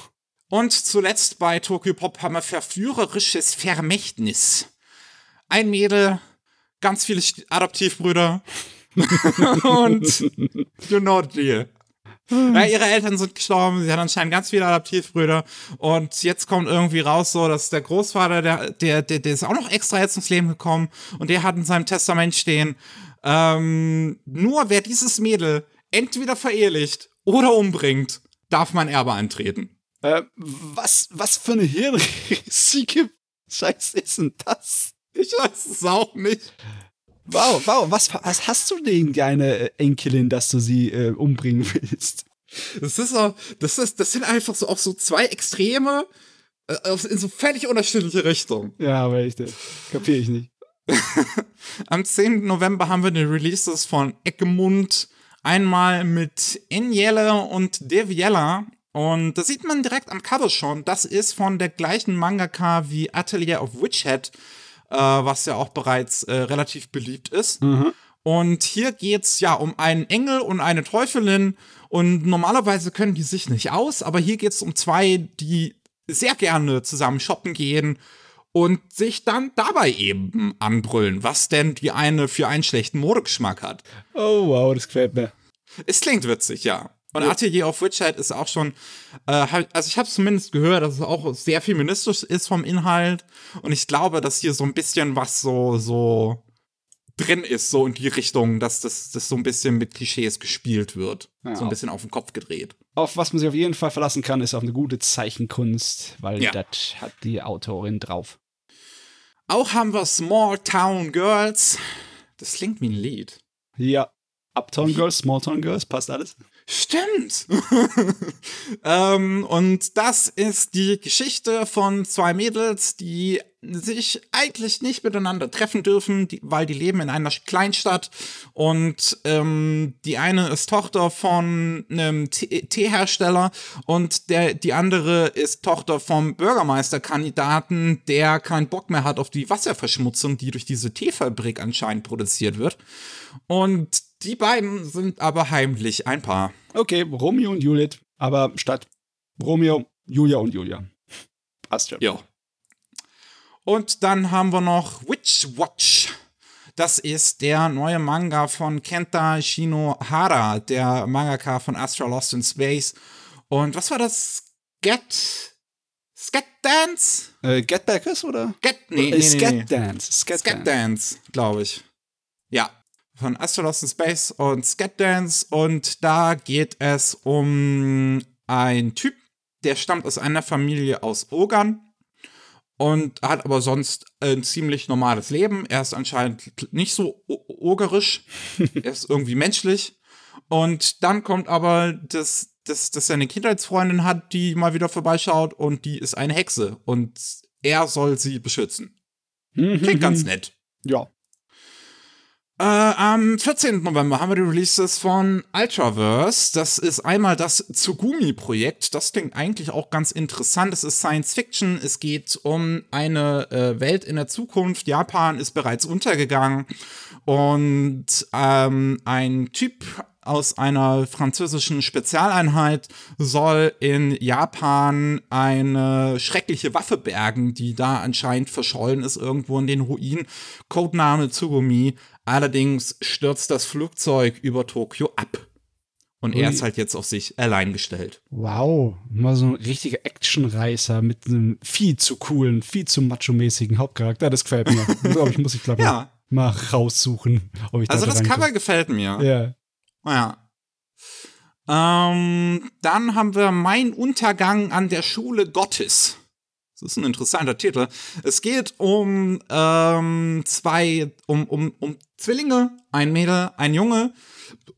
Und zuletzt bei Tokyo Pop haben wir verführerisches Vermächtnis. Ein Mädel, ganz viele Adoptivbrüder. und you know the deal. Ja, ihre Eltern sind gestorben, sie hat anscheinend ganz viele Adoptivbrüder und jetzt kommt irgendwie raus so, dass der Großvater, der, der, der, der ist auch noch extra jetzt ins Leben gekommen und der hat in seinem Testament stehen, ähm, nur wer dieses Mädel entweder verehelicht oder umbringt, darf mein Erbe antreten. Äh, was, was für eine hirnrissige Scheiße ist denn das? Ich weiß es auch nicht. Wow, wow, was, was hast du denn, deine äh, Enkelin, dass du sie äh, umbringen willst? Das ist so, das ist, das sind einfach so auch so zwei Extreme äh, in so völlig unterschiedliche Richtungen. Ja, aber echt, kapiere ich nicht. Am 10. November haben wir die Releases von Eckemund. Einmal mit Enjelle und Deviella. Und da sieht man direkt am Cover schon, das ist von der gleichen Mangaka wie Atelier of Witchhead äh, was ja auch bereits äh, relativ beliebt ist. Mhm. Und hier geht's ja um einen Engel und eine Teufelin. Und normalerweise können die sich nicht aus, aber hier geht's um zwei, die sehr gerne zusammen shoppen gehen und sich dann dabei eben anbrüllen, was denn die eine für einen schlechten Modegeschmack hat. Oh wow, das gefällt mir. Es klingt witzig, ja. Und ja. Atelier of Witchhead ist auch schon, äh, also ich habe zumindest gehört, dass es auch sehr feministisch ist vom Inhalt. Und ich glaube, dass hier so ein bisschen was so, so drin ist, so in die Richtung, dass das, das so ein bisschen mit Klischees gespielt wird. Ja, so ein bisschen auf den Kopf gedreht. Auf was man sich auf jeden Fall verlassen kann, ist auf eine gute Zeichenkunst, weil ja. das hat die Autorin drauf. Auch haben wir Small Town Girls. Das klingt wie ein Lied. Ja. Uptown Girls, Small Town Girls, passt alles. Stimmt. ähm, und das ist die Geschichte von zwei Mädels, die sich eigentlich nicht miteinander treffen dürfen, die, weil die leben in einer Kleinstadt und ähm, die eine ist Tochter von einem Teehersteller und der, die andere ist Tochter vom Bürgermeisterkandidaten, der keinen Bock mehr hat auf die Wasserverschmutzung, die durch diese Teefabrik anscheinend produziert wird. Und die beiden sind aber heimlich ein Paar. Okay, Romeo und Juliet, aber statt Romeo, Julia und Julia. Passt schon. Ja. Und dann haben wir noch Witch Watch. Das ist der neue Manga von Kenta Shinohara, der Mangaka von Astro Lost in Space. Und was war das? Get. Scat Dance? Äh, Get Backers oder? Get, nee, nee, Scat nee, nee. Dance. Scat, Scat Dance, glaube ich. Ja, von Astro Lost in Space und Scat Dance. Und da geht es um einen Typ, der stammt aus einer Familie aus Ogern und hat aber sonst ein ziemlich normales Leben. Er ist anscheinend nicht so ogerisch, er ist irgendwie menschlich. Und dann kommt aber das, das, dass er eine Kindheitsfreundin hat, die mal wieder vorbeischaut und die ist eine Hexe und er soll sie beschützen. Klingt ganz nett. Ja. Äh, am 14. November haben wir die Releases von Ultraverse. Das ist einmal das Tsugumi-Projekt. Das klingt eigentlich auch ganz interessant. Es ist Science Fiction. Es geht um eine äh, Welt in der Zukunft. Japan ist bereits untergegangen. Und ähm, ein Typ aus einer französischen Spezialeinheit soll in Japan eine schreckliche Waffe bergen, die da anscheinend verschollen ist irgendwo in den Ruinen. Codename Tsugumi. Allerdings stürzt das Flugzeug über Tokio ab. Und Ui. er ist halt jetzt auf sich allein gestellt. Wow, mal so ein richtiger Actionreißer mit einem viel zu coolen, viel zu macho-mäßigen Hauptcharakter. Das gefällt mir. glaube ich, muss ich glaube ja. mal raussuchen, ob ich Also da das Cover gefällt mir. Ja. Ja. Ähm, dann haben wir Mein Untergang an der Schule Gottes. Das ist ein interessanter Titel. Es geht um ähm, zwei, um, um, um Zwillinge, ein Mädel, ein Junge.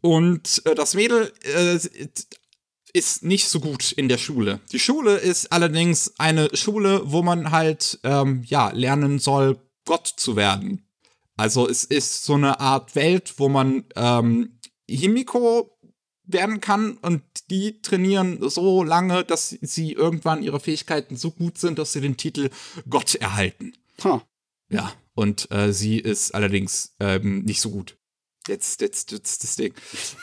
Und äh, das Mädel äh, ist nicht so gut in der Schule. Die Schule ist allerdings eine Schule, wo man halt ähm, ja lernen soll, Gott zu werden. Also es ist so eine Art Welt, wo man ähm, Himiko werden kann und die trainieren so lange, dass sie irgendwann ihre Fähigkeiten so gut sind, dass sie den Titel Gott erhalten. Huh. Ja, und äh, sie ist allerdings ähm, nicht so gut. Jetzt, jetzt, jetzt das Ding.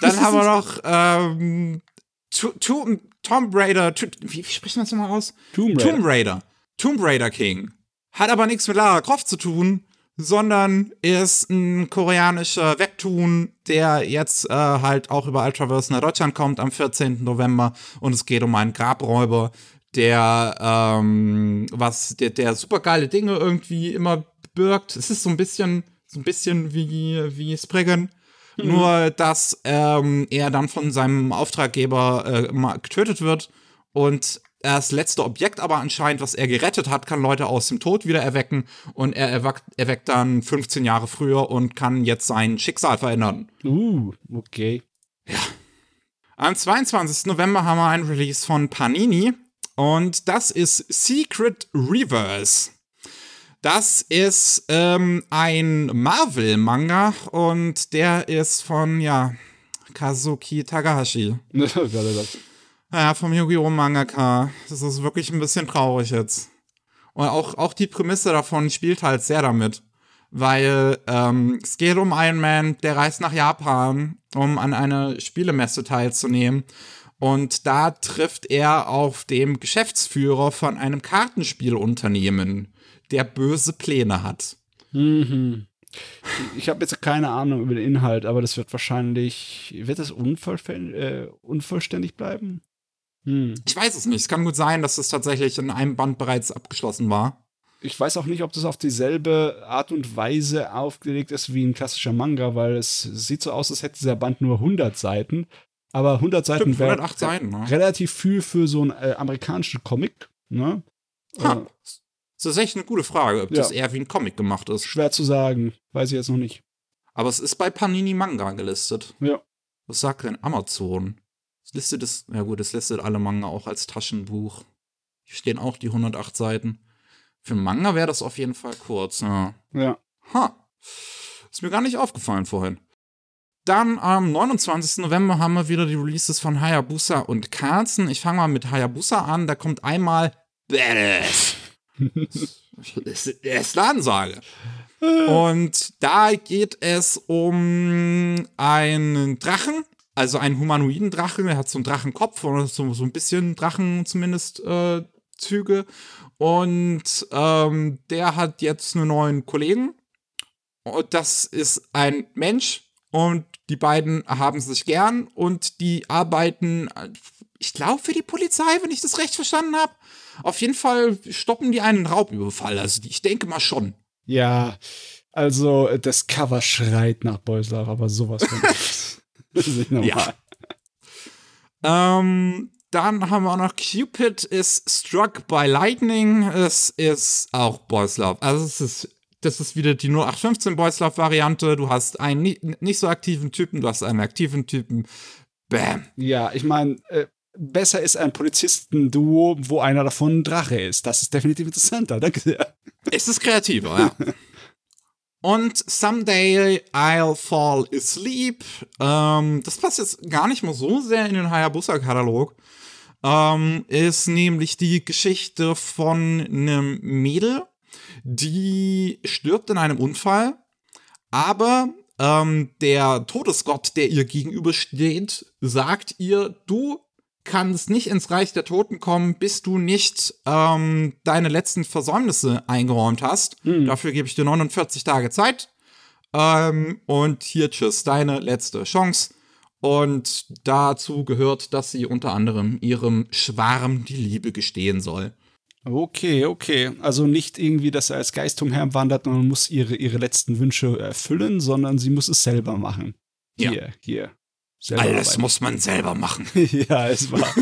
Dann haben wir noch ähm, Tomb Raider, wie, wie spricht man das nochmal aus? Tomb Raider. Tomb Raider. Tomb Raider King. Hat aber nichts mit Lara Croft zu tun, sondern ist ein koreanischer Webtoon, der jetzt äh, halt auch über Ultraverse nach Deutschland kommt am 14. November und es geht um einen Grabräuber, der ähm, was der, der super geile Dinge irgendwie immer birgt. Es ist so ein bisschen so ein bisschen wie wie Spriggan. Mhm. Nur, dass ähm, er dann von seinem Auftraggeber äh, getötet wird und das letzte Objekt aber anscheinend, was er gerettet hat, kann Leute aus dem Tod wieder erwecken und er erweckt, erweckt dann 15 Jahre früher und kann jetzt sein Schicksal verändern. Uh, okay. Ja. Am 22. November haben wir ein Release von Panini und das ist Secret Reverse. Das ist ähm, ein Marvel-Manga und der ist von, ja, Kazuki Takahashi. Ja, vom Yu-Gi-Oh! Mangaka. Das ist wirklich ein bisschen traurig jetzt. Und auch, auch die Prämisse davon spielt halt sehr damit. Weil ähm, es geht um Iron Man, der reist nach Japan, um an einer Spielemesse teilzunehmen. Und da trifft er auf den Geschäftsführer von einem Kartenspielunternehmen, der böse Pläne hat. Mhm. Ich habe jetzt keine Ahnung über den Inhalt, aber das wird wahrscheinlich, wird es unvollständig, äh, unvollständig bleiben? Hm. Ich weiß es nicht. Es kann gut sein, dass es tatsächlich in einem Band bereits abgeschlossen war. Ich weiß auch nicht, ob das auf dieselbe Art und Weise aufgelegt ist wie ein klassischer Manga, weil es sieht so aus, als hätte dieser Band nur 100 Seiten. Aber 100 Seiten wäre ne? relativ viel für so einen äh, amerikanischen Comic. Ne? Ha, äh, das ist echt eine gute Frage, ob ja. das eher wie ein Comic gemacht ist. Schwer zu sagen, weiß ich jetzt noch nicht. Aber es ist bei Panini Manga gelistet. Ja. Was sagt denn Amazon? Das listet es, ja gut, das listet alle Manga auch als Taschenbuch. Hier stehen auch die 108 Seiten. Für Manga wäre das auf jeden Fall kurz. Ja. Ja. Ha. Ist mir gar nicht aufgefallen vorhin. Dann am 29. November haben wir wieder die Releases von Hayabusa und Carlson. Ich fange mal mit Hayabusa an. Da kommt einmal Badass. das ist eine Ansage. Und da geht es um einen Drachen, also einen humanoiden Drachen. Er hat so einen Drachenkopf oder so, so ein bisschen Drachen zumindest äh, Züge. Und ähm, der hat jetzt einen neuen Kollegen. Und das ist ein Mensch. Und die beiden haben sich gern und die arbeiten, ich glaube, für die Polizei, wenn ich das recht verstanden habe. Auf jeden Fall stoppen die einen Raubüberfall. Also ich denke mal schon. Ja, also das Cover schreit nach Boyslav, aber sowas von. Ja. Ähm, dann haben wir auch noch Cupid is struck by lightning. Es ist auch Boys Love. Also es ist, das ist wieder die 0815 Boys Love Variante. Du hast einen nicht, nicht so aktiven Typen, du hast einen aktiven Typen. Bam. Ja, ich meine, äh, besser ist ein Polizistenduo, wo einer davon ein Drache ist. Das ist definitiv interessanter. Danke sehr. Es ist kreativer, ja. Und Someday I'll Fall Asleep. Ähm, das passt jetzt gar nicht mal so sehr in den Hayabusa-Katalog. Ähm, ist nämlich die Geschichte von einem Mädel, die stirbt in einem Unfall, aber ähm, der Todesgott, der ihr gegenübersteht, sagt ihr, du kannst nicht ins Reich der Toten kommen, bis du nicht ähm, deine letzten Versäumnisse eingeräumt hast. Mhm. Dafür gebe ich dir 49 Tage Zeit. Ähm, und hier, tschüss, deine letzte Chance. Und dazu gehört, dass sie unter anderem ihrem Schwarm die Liebe gestehen soll. Okay, okay. Also nicht irgendwie, dass er als Geist umherwandert und muss ihre, ihre letzten Wünsche erfüllen, sondern sie muss es selber machen. Hier, ja. hier. Selber Alles arbeiten. muss man selber machen. ja, es war.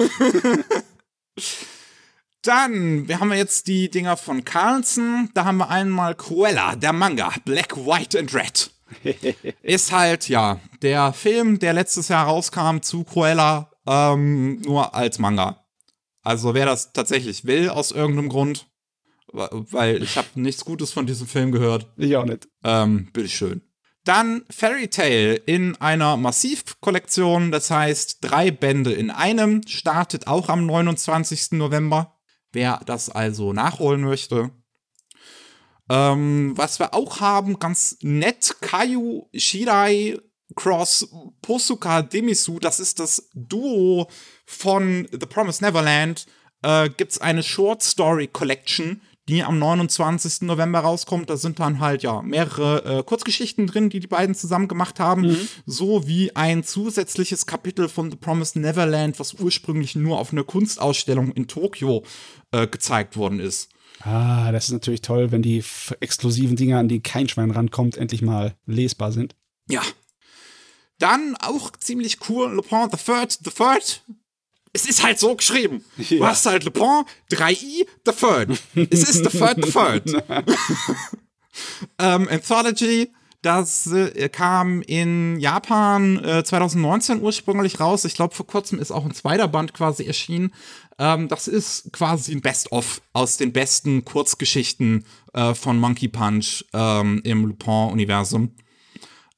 Dann, wir haben jetzt die Dinger von Carlson. Da haben wir einmal Cruella, der Manga, Black, White and Red. ist halt, ja, der Film, der letztes Jahr rauskam zu Cruella, ähm, nur als Manga. Also wer das tatsächlich will, aus irgendeinem Grund, weil ich habe nichts Gutes von diesem Film gehört. Ich auch nicht. Ähm, bitteschön. Dann Fairy Tale in einer Massivkollektion, das heißt drei Bände in einem, startet auch am 29. November. Wer das also nachholen möchte. Ähm, was wir auch haben, ganz nett, Kaiju Shirai Cross Posuka Demisu, das ist das Duo von The Promised Neverland, äh, gibt es eine Short Story Collection, die am 29. November rauskommt. Da sind dann halt ja mehrere äh, Kurzgeschichten drin, die die beiden zusammen gemacht haben, mhm. sowie ein zusätzliches Kapitel von The Promised Neverland, was ursprünglich nur auf einer Kunstausstellung in Tokio äh, gezeigt worden ist. Ah, das ist natürlich toll, wenn die exklusiven Dinge, an die kein Schwein rankommt, endlich mal lesbar sind. Ja. Dann auch ziemlich cool, Le Pont the Third, the Third, es ist halt so geschrieben. Ja. Du hast halt Le Pont, 3i, the third. es ist the third, the third. ähm, Anthology, das äh, kam in Japan äh, 2019 ursprünglich raus. Ich glaube, vor kurzem ist auch ein zweiter Band quasi erschienen. Ähm, das ist quasi ein Best-of aus den besten Kurzgeschichten äh, von Monkey Punch ähm, im Lupin-Universum.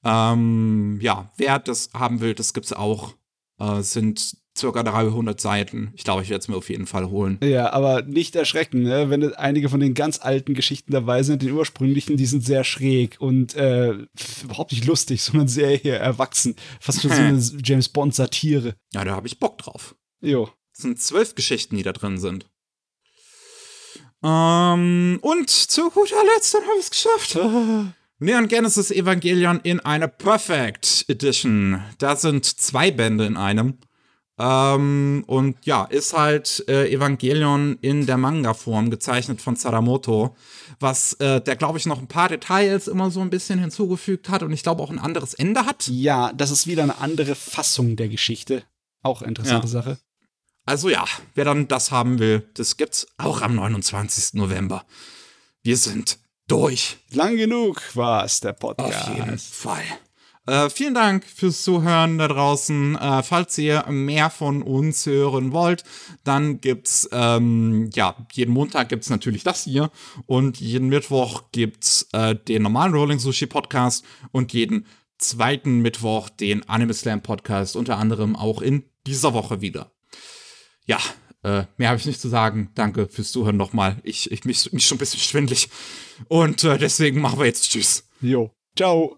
Ähm, ja, wer das haben will, das gibt's auch. Äh, sind circa 300 Seiten. Ich glaube, ich werde es mir auf jeden Fall holen. Ja, aber nicht erschrecken, ne? wenn einige von den ganz alten Geschichten dabei sind, den ursprünglichen, die sind sehr schräg und äh, überhaupt nicht lustig, sondern sehr eher erwachsen. Fast schon so eine James Bond-Satire. Ja, da habe ich Bock drauf. Jo. Das sind zwölf Geschichten, die da drin sind. Ähm, und zu guter Letzt, dann habe ich es geschafft. Neon Genesis Evangelion in einer Perfect Edition. Da sind zwei Bände in einem. Ähm, und ja, ist halt äh, Evangelion in der Manga-Form gezeichnet von Sadamoto, was äh, der, glaube ich, noch ein paar Details immer so ein bisschen hinzugefügt hat und ich glaube auch ein anderes Ende hat. Ja, das ist wieder eine andere Fassung der Geschichte. Auch interessante ja. Sache. Also ja, wer dann das haben will, das gibt's auch am 29. November. Wir sind durch. Lang genug war es, der Podcast. Auf jeden Fall. Äh, vielen Dank fürs Zuhören da draußen. Äh, falls ihr mehr von uns hören wollt, dann gibt's ähm, ja jeden Montag gibt's natürlich das hier und jeden Mittwoch gibt's äh, den normalen Rolling Sushi Podcast und jeden zweiten Mittwoch den Anime Slam Podcast, unter anderem auch in dieser Woche wieder. Ja, äh, mehr habe ich nicht zu sagen. Danke fürs Zuhören nochmal. Ich, ich mich, mich schon ein bisschen schwindlig. Und äh, deswegen machen wir jetzt Tschüss. Jo. Ciao.